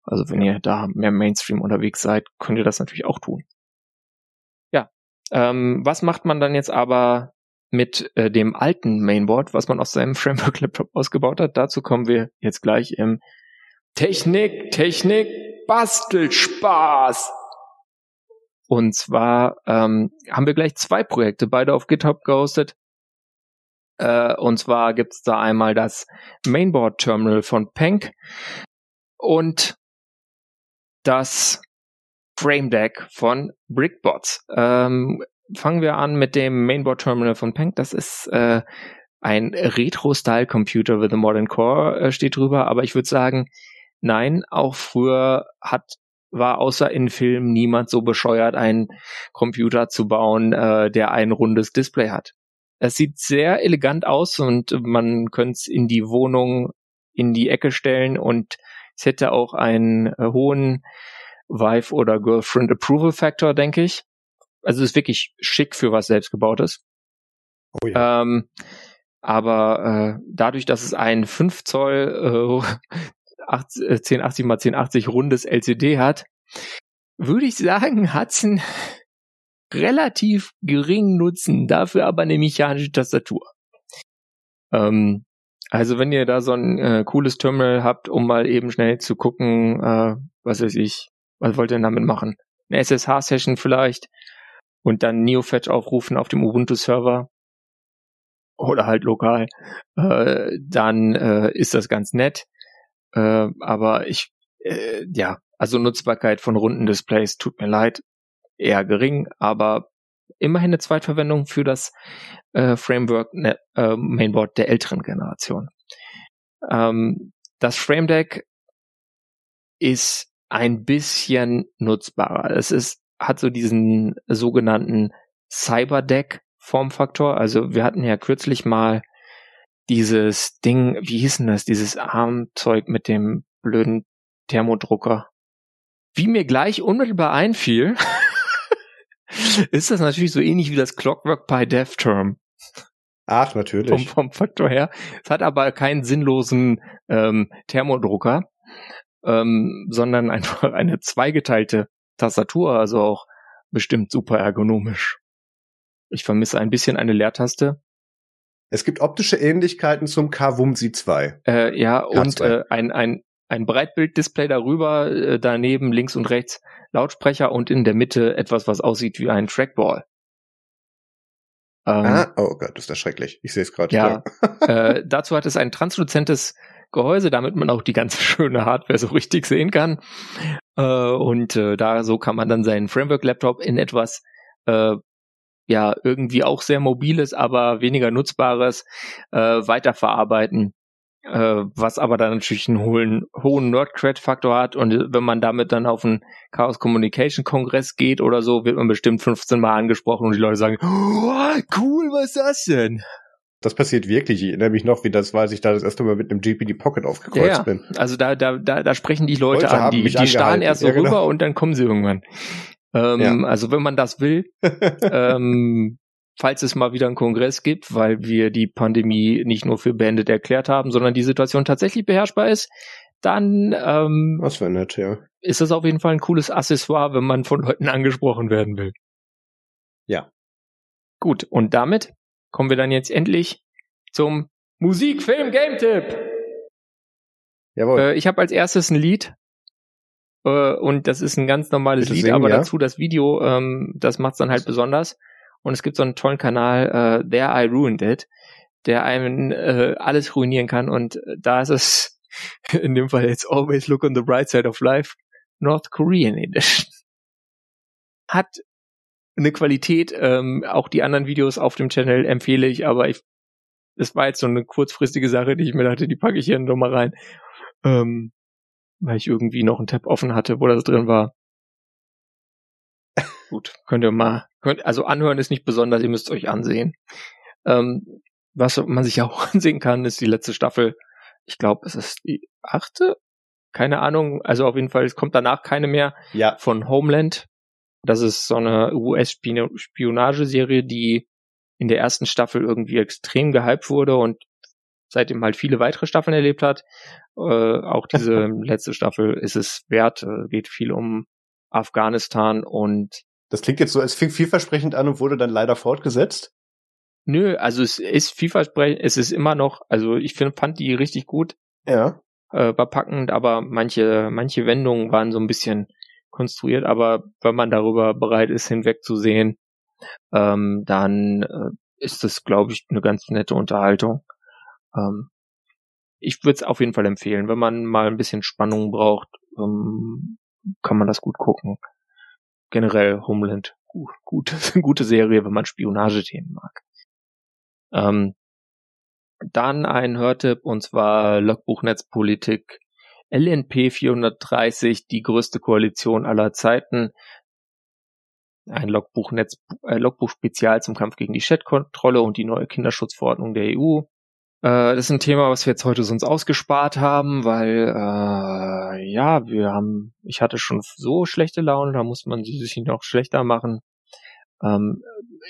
Also wenn ihr da mehr Mainstream unterwegs seid, könnt ihr das natürlich auch tun. Ja, ähm, was macht man dann jetzt aber mit äh, dem alten Mainboard, was man aus seinem [laughs] Framework Laptop ausgebaut hat? Dazu kommen wir jetzt gleich im Technik, Technik, Bastelspaß. Und zwar ähm, haben wir gleich zwei Projekte, beide auf GitHub gehostet. Äh, und zwar gibt's da einmal das Mainboard Terminal von Pank und das Frame Deck von Brickbots. Ähm, fangen wir an mit dem Mainboard Terminal von Pank. Das ist äh, ein Retro-Style-Computer with a Modern Core, äh, steht drüber. Aber ich würde sagen, nein, auch früher hat war außer in Filmen niemand so bescheuert, einen Computer zu bauen, äh, der ein rundes Display hat. Es sieht sehr elegant aus und man könnte es in die Wohnung in die Ecke stellen und es hätte auch einen äh, hohen Wife oder Girlfriend Approval Factor, denke ich. Also es ist wirklich schick für was selbstgebautes. Oh ja. Ähm, aber äh, dadurch, dass es ein 5 Zoll äh, 1080 x 1080 rundes LCD hat, würde ich sagen, hat's einen relativ geringen Nutzen, dafür aber eine mechanische Tastatur. Ähm, also wenn ihr da so ein äh, cooles Terminal habt, um mal eben schnell zu gucken, äh, was weiß ich, was wollt ihr denn damit machen? Eine SSH-Session vielleicht und dann NeoFetch aufrufen auf dem Ubuntu-Server oder halt lokal, äh, dann äh, ist das ganz nett. Äh, aber ich, äh, ja, also Nutzbarkeit von runden Displays tut mir leid, eher gering, aber immerhin eine Zweitverwendung für das äh, Framework ne, äh, Mainboard der älteren Generation. Ähm, das Frame Deck ist ein bisschen nutzbarer. Es ist, hat so diesen sogenannten Cyberdeck Formfaktor. Also wir hatten ja kürzlich mal dieses Ding, wie hieß denn das, dieses Armzeug mit dem blöden Thermodrucker. Wie mir gleich unmittelbar einfiel, [laughs] ist das natürlich so ähnlich wie das Clockwork Pi DevTerm. Ach, natürlich. Vom, vom Faktor her. Es hat aber keinen sinnlosen ähm, Thermodrucker, ähm, sondern einfach [laughs] eine zweigeteilte Tastatur, also auch bestimmt super ergonomisch. Ich vermisse ein bisschen eine Leertaste, es gibt optische Ähnlichkeiten zum Kawumsi 2. Äh, ja, K2. und äh, ein, ein ein Breitbilddisplay darüber, äh, daneben links und rechts Lautsprecher und in der Mitte etwas, was aussieht wie ein Trackball. Ähm, ah, oh Gott, ist das schrecklich. Ich sehe es gerade. Ja. [laughs] äh, dazu hat es ein transluzentes Gehäuse, damit man auch die ganze [laughs] schöne Hardware so richtig sehen kann. Äh, und äh, da so kann man dann seinen Framework-Laptop in etwas äh, ja irgendwie auch sehr mobiles, aber weniger nutzbares äh, weiterverarbeiten. Äh, was aber dann natürlich einen hohen, hohen Nerd-Cred-Faktor hat. Und wenn man damit dann auf einen Chaos Communication Kongress geht oder so, wird man bestimmt 15 Mal angesprochen und die Leute sagen, oh, cool, was ist das denn? Das passiert wirklich. Ich erinnere mich noch, wie das war, als ich da das erste Mal mit einem GPD Pocket aufgekreuzt ja, bin. Also da, da, da, da sprechen die Leute, Leute an, die, die starren erst so ja, genau. rüber und dann kommen sie irgendwann. Ähm, ja. Also wenn man das will, [laughs] ähm, falls es mal wieder einen Kongress gibt, weil wir die Pandemie nicht nur für beendet erklärt haben, sondern die Situation tatsächlich beherrschbar ist, dann ähm, Was für nett, ja. ist das auf jeden Fall ein cooles Accessoire, wenn man von Leuten [laughs] angesprochen werden will. Ja. Gut, und damit kommen wir dann jetzt endlich zum Musik-Film-Game-Tipp. Jawohl. Äh, ich habe als erstes ein Lied äh, und das ist ein ganz normales Bitte Lied, singen, aber ja? dazu das Video, ähm, das macht's dann halt besonders. Und es gibt so einen tollen Kanal, äh, There I Ruined It, der einem äh, alles ruinieren kann. Und da ist es [laughs] in dem Fall jetzt Always Look on the Bright Side of Life, North Korean Edition. [laughs] Hat eine Qualität, ähm, auch die anderen Videos auf dem Channel empfehle ich, aber ich, das war jetzt so eine kurzfristige Sache, die ich mir dachte, die packe ich hier nochmal rein. Ähm, weil ich irgendwie noch einen Tab offen hatte, wo das drin war. [laughs] Gut, könnt ihr mal, könnt, also anhören ist nicht besonders, ihr müsst euch ansehen. Ähm, was man sich [laughs] auch ansehen kann, ist die letzte Staffel. Ich glaube, es ist die achte. Keine Ahnung. Also auf jeden Fall, es kommt danach keine mehr ja. von Homeland. Das ist so eine US-Spionageserie, die in der ersten Staffel irgendwie extrem gehypt wurde und seitdem halt viele weitere Staffeln erlebt hat. Äh, auch diese [laughs] letzte Staffel ist es wert. Äh, geht viel um Afghanistan und das klingt jetzt so, es fing vielversprechend an und wurde dann leider fortgesetzt. Nö, also es ist vielversprechend, es ist immer noch, also ich finde, fand die richtig gut. Ja. Äh, war packend, aber manche, manche Wendungen waren so ein bisschen konstruiert, aber wenn man darüber bereit ist, hinwegzusehen, ähm, dann äh, ist das, glaube ich, eine ganz nette Unterhaltung. Ähm, ich würde es auf jeden Fall empfehlen, wenn man mal ein bisschen Spannung braucht, ähm, kann man das gut gucken generell Homeland gut, gut, [laughs] gute Serie, wenn man Spionagethemen mag. Ähm, dann ein Hörtipp und zwar Logbuchnetzpolitik LNP 430, die größte Koalition aller Zeiten. Ein Logbuchnetz, äh, Logbuch-Spezial zum Kampf gegen die Chatkontrolle und die neue Kinderschutzverordnung der EU. Äh, das ist ein Thema, was wir jetzt heute sonst ausgespart haben, weil äh, ja, wir haben, ich hatte schon so schlechte Laune, da muss man sie sich noch schlechter machen. Ähm,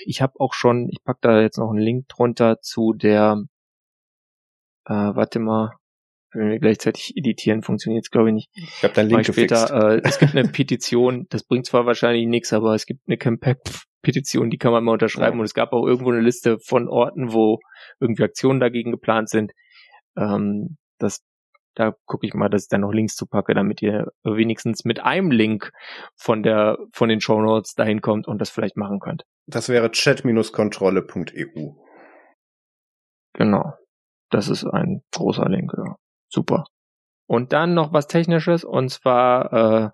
ich habe auch schon, ich pack da jetzt noch einen Link drunter zu der, äh, warte mal, wenn wir gleichzeitig editieren, funktioniert es glaube ich nicht. Ich habe deinen Link später. Äh, es gibt eine Petition, das bringt zwar wahrscheinlich nichts, aber es gibt eine Campact-Petition, die kann man mal unterschreiben. Ja. Und es gab auch irgendwo eine Liste von Orten, wo irgendwie Aktionen dagegen geplant sind. Ähm, das, da gucke ich mal, dass ich da noch Links zu packe, damit ihr wenigstens mit einem Link von der von den Show Notes dahin kommt und das vielleicht machen könnt. Das wäre chat-kontrolle.eu. Genau. Das ist ein großer Link, ja. Super. Und dann noch was Technisches, und zwar, äh,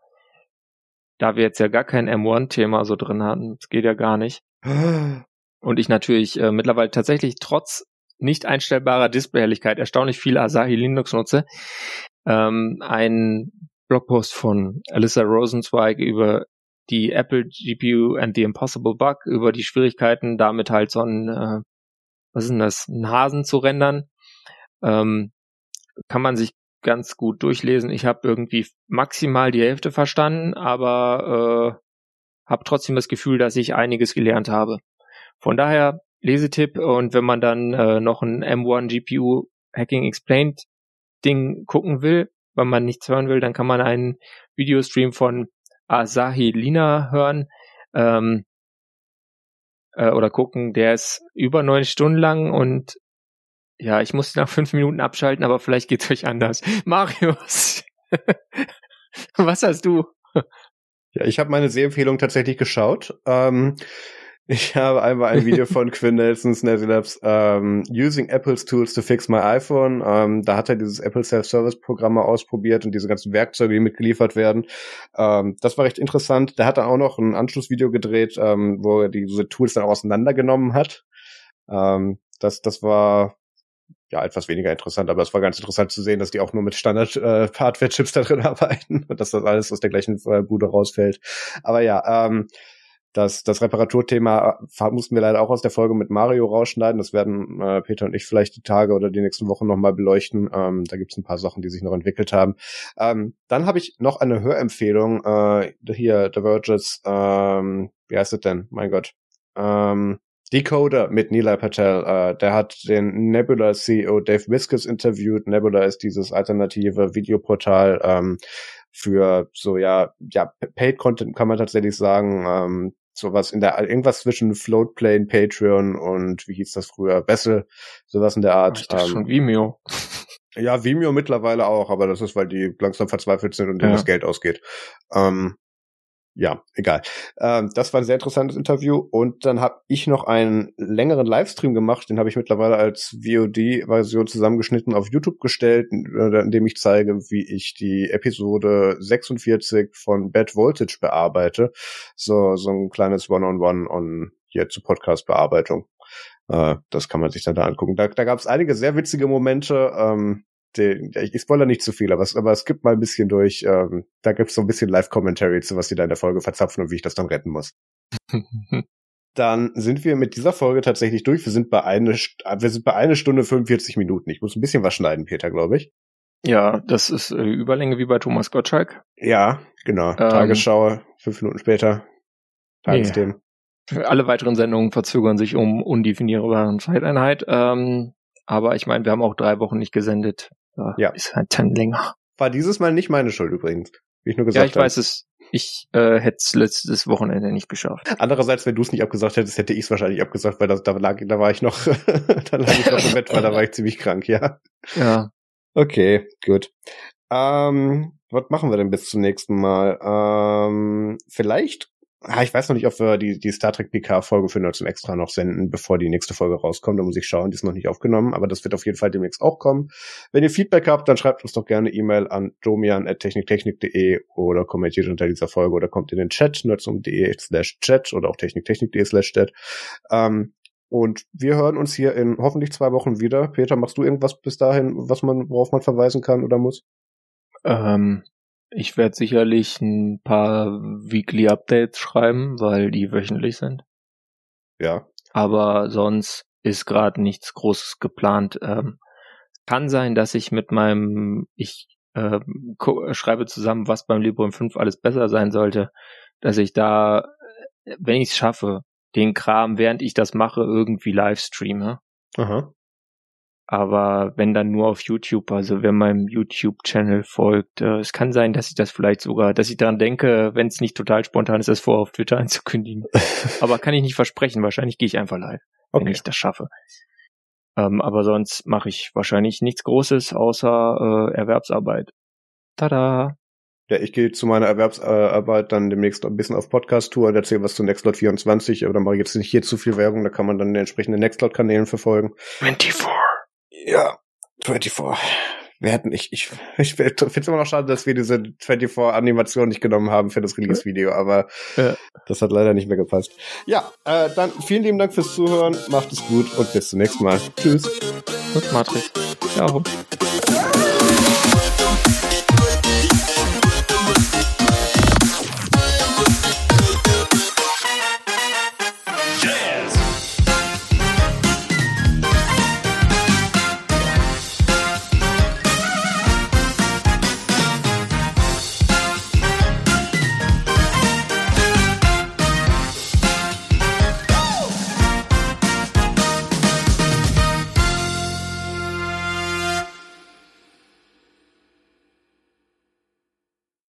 da wir jetzt ja gar kein M1-Thema so drin hatten, das geht ja gar nicht. Und ich natürlich äh, mittlerweile tatsächlich trotz nicht einstellbarer Displayhelligkeit erstaunlich viel Asahi Linux nutze. Ähm, ein Blogpost von Alyssa Rosenzweig über die Apple GPU and the Impossible Bug, über die Schwierigkeiten, damit halt so ein, äh, was ist denn das, einen Hasen zu rendern. Ähm, kann man sich ganz gut durchlesen. Ich habe irgendwie maximal die Hälfte verstanden, aber äh, habe trotzdem das Gefühl, dass ich einiges gelernt habe. Von daher Lesetipp und wenn man dann äh, noch ein M1 GPU Hacking Explained Ding gucken will, wenn man nichts hören will, dann kann man einen Videostream von Asahi Lina hören ähm, äh, oder gucken. Der ist über neun Stunden lang und ja, ich musste nach fünf Minuten abschalten, aber vielleicht geht's euch anders. Marius, [laughs] Was hast du? Ja, ich habe meine Sehempfehlung tatsächlich geschaut. Ähm, ich habe einmal ein Video [laughs] von Quinn Nelson, Snazzy Labs, ähm, Using Apple's Tools to Fix My iPhone. Ähm, da hat er dieses Apple Self-Service-Programm mal ausprobiert und diese ganzen Werkzeuge, die mitgeliefert werden. Ähm, das war recht interessant. Der hat dann auch noch ein Anschlussvideo gedreht, ähm, wo er diese Tools dann auch auseinandergenommen hat. Ähm, das, das war ja etwas weniger interessant, aber es war ganz interessant zu sehen, dass die auch nur mit Standard äh, da drin [laughs] arbeiten und dass das alles aus der gleichen äh, Bude rausfällt. Aber ja, ähm, das, das Reparaturthema äh, mussten wir leider auch aus der Folge mit Mario rausschneiden. Das werden äh, Peter und ich vielleicht die Tage oder die nächsten Wochen nochmal beleuchten. Ähm, da gibt's ein paar Sachen, die sich noch entwickelt haben. Ähm, dann habe ich noch eine Hörempfehlung. Äh, hier, The Verges, ähm, wie heißt es denn? Mein Gott. Ähm, Decoder mit Nilay Patel. Äh, der hat den Nebula CEO Dave Wiskes interviewt. Nebula ist dieses alternative Videoportal ähm, für so ja ja Paid Content kann man tatsächlich sagen. Ähm, sowas in der irgendwas zwischen Floatplane, Patreon und wie hieß das früher, Bessel, sowas in der Art. Ich ähm, schon Vimeo. Ja, Vimeo mittlerweile auch, aber das ist, weil die langsam verzweifelt sind und denen ja. das Geld ausgeht. Ähm, ja, egal. Ähm, das war ein sehr interessantes Interview und dann habe ich noch einen längeren Livestream gemacht, den habe ich mittlerweile als VOD-Version zusammengeschnitten auf YouTube gestellt, äh, in dem ich zeige, wie ich die Episode 46 von Bad Voltage bearbeite. So, so ein kleines One-on-One -on, -One on hier zur Podcast-Bearbeitung. Äh, das kann man sich dann da angucken. Da, da gab es einige sehr witzige Momente. Ähm, den, ich, spoilere nicht zu viel, aber es, aber es gibt mal ein bisschen durch, ähm, da gibt es so ein bisschen Live-Commentary zu, was die da in der Folge verzapfen und wie ich das dann retten muss. [laughs] dann sind wir mit dieser Folge tatsächlich durch. Wir sind bei eine, wir sind bei eine Stunde 45 Minuten. Ich muss ein bisschen was schneiden, Peter, glaube ich. Ja, das ist äh, Überlänge wie bei Thomas Gottschalk. Ja, genau. Ähm, Tagesschau, fünf Minuten später. Tagesthemen. Nee. Alle weiteren Sendungen verzögern sich um undefinierbare Zeiteinheit. Ähm, aber ich meine, wir haben auch drei Wochen nicht gesendet. Ja, ja. Ist halt dann länger. War dieses Mal nicht meine Schuld übrigens. Wie ich nur gesagt ja, ich habe. weiß es. Ich äh, hätte es letztes Wochenende nicht geschafft. Andererseits, wenn du es nicht abgesagt hättest, hätte ich es wahrscheinlich abgesagt, weil das, da lag, da war ich noch, [laughs] da lag ich noch im Bett, weil da war ich ziemlich krank, ja. Ja. Okay, gut. Ähm, was machen wir denn bis zum nächsten Mal? Ähm, vielleicht Ah, ich weiß noch nicht, ob wir die, die Star Trek PK-Folge für Nerds Extra noch senden, bevor die nächste Folge rauskommt. Da muss ich schauen, die ist noch nicht aufgenommen, aber das wird auf jeden Fall demnächst auch kommen. Wenn ihr Feedback habt, dann schreibt uns doch gerne E-Mail an domian.techniktechnik.de oder kommentiert unter dieser Folge oder kommt in den Chat, nerdsum.de slash chat oder auch techniktechnik.de slash chat. Ähm, und wir hören uns hier in hoffentlich zwei Wochen wieder. Peter, machst du irgendwas bis dahin, was man, worauf man verweisen kann oder muss? Ähm, ich werde sicherlich ein paar Weekly Updates schreiben, weil die wöchentlich sind. Ja. Aber sonst ist gerade nichts Großes geplant. Ähm, kann sein, dass ich mit meinem, ich äh, schreibe zusammen, was beim Librem 5 alles besser sein sollte, dass ich da, wenn ich es schaffe, den Kram, während ich das mache, irgendwie live streame. Aha aber wenn dann nur auf YouTube, also wer meinem YouTube-Channel folgt, äh, es kann sein, dass ich das vielleicht sogar, dass ich daran denke, wenn es nicht total spontan ist, das vorher auf Twitter [laughs] anzukündigen. [laughs] aber kann ich nicht versprechen, wahrscheinlich gehe ich einfach live, okay. wenn ich das schaffe. Ähm, aber sonst mache ich wahrscheinlich nichts Großes außer äh, Erwerbsarbeit. Tada! Ja, ich gehe zu meiner Erwerbsarbeit dann demnächst ein bisschen auf Podcast-Tour und erzähle was zu Nextlot 24, aber dann mache ich jetzt nicht hier zu viel Werbung, da kann man dann die entsprechenden Nextlot-Kanälen verfolgen. 24. Ja, 24. Wir hätten, ich, ich, [laughs] ich finde es immer noch schade, dass wir diese 24-Animation nicht genommen haben für das Release-Video, aber ja. das hat leider nicht mehr gepasst. Ja, äh, dann vielen lieben Dank fürs Zuhören, macht es gut und bis zum nächsten Mal. Tschüss. Und Matrix. Ciao.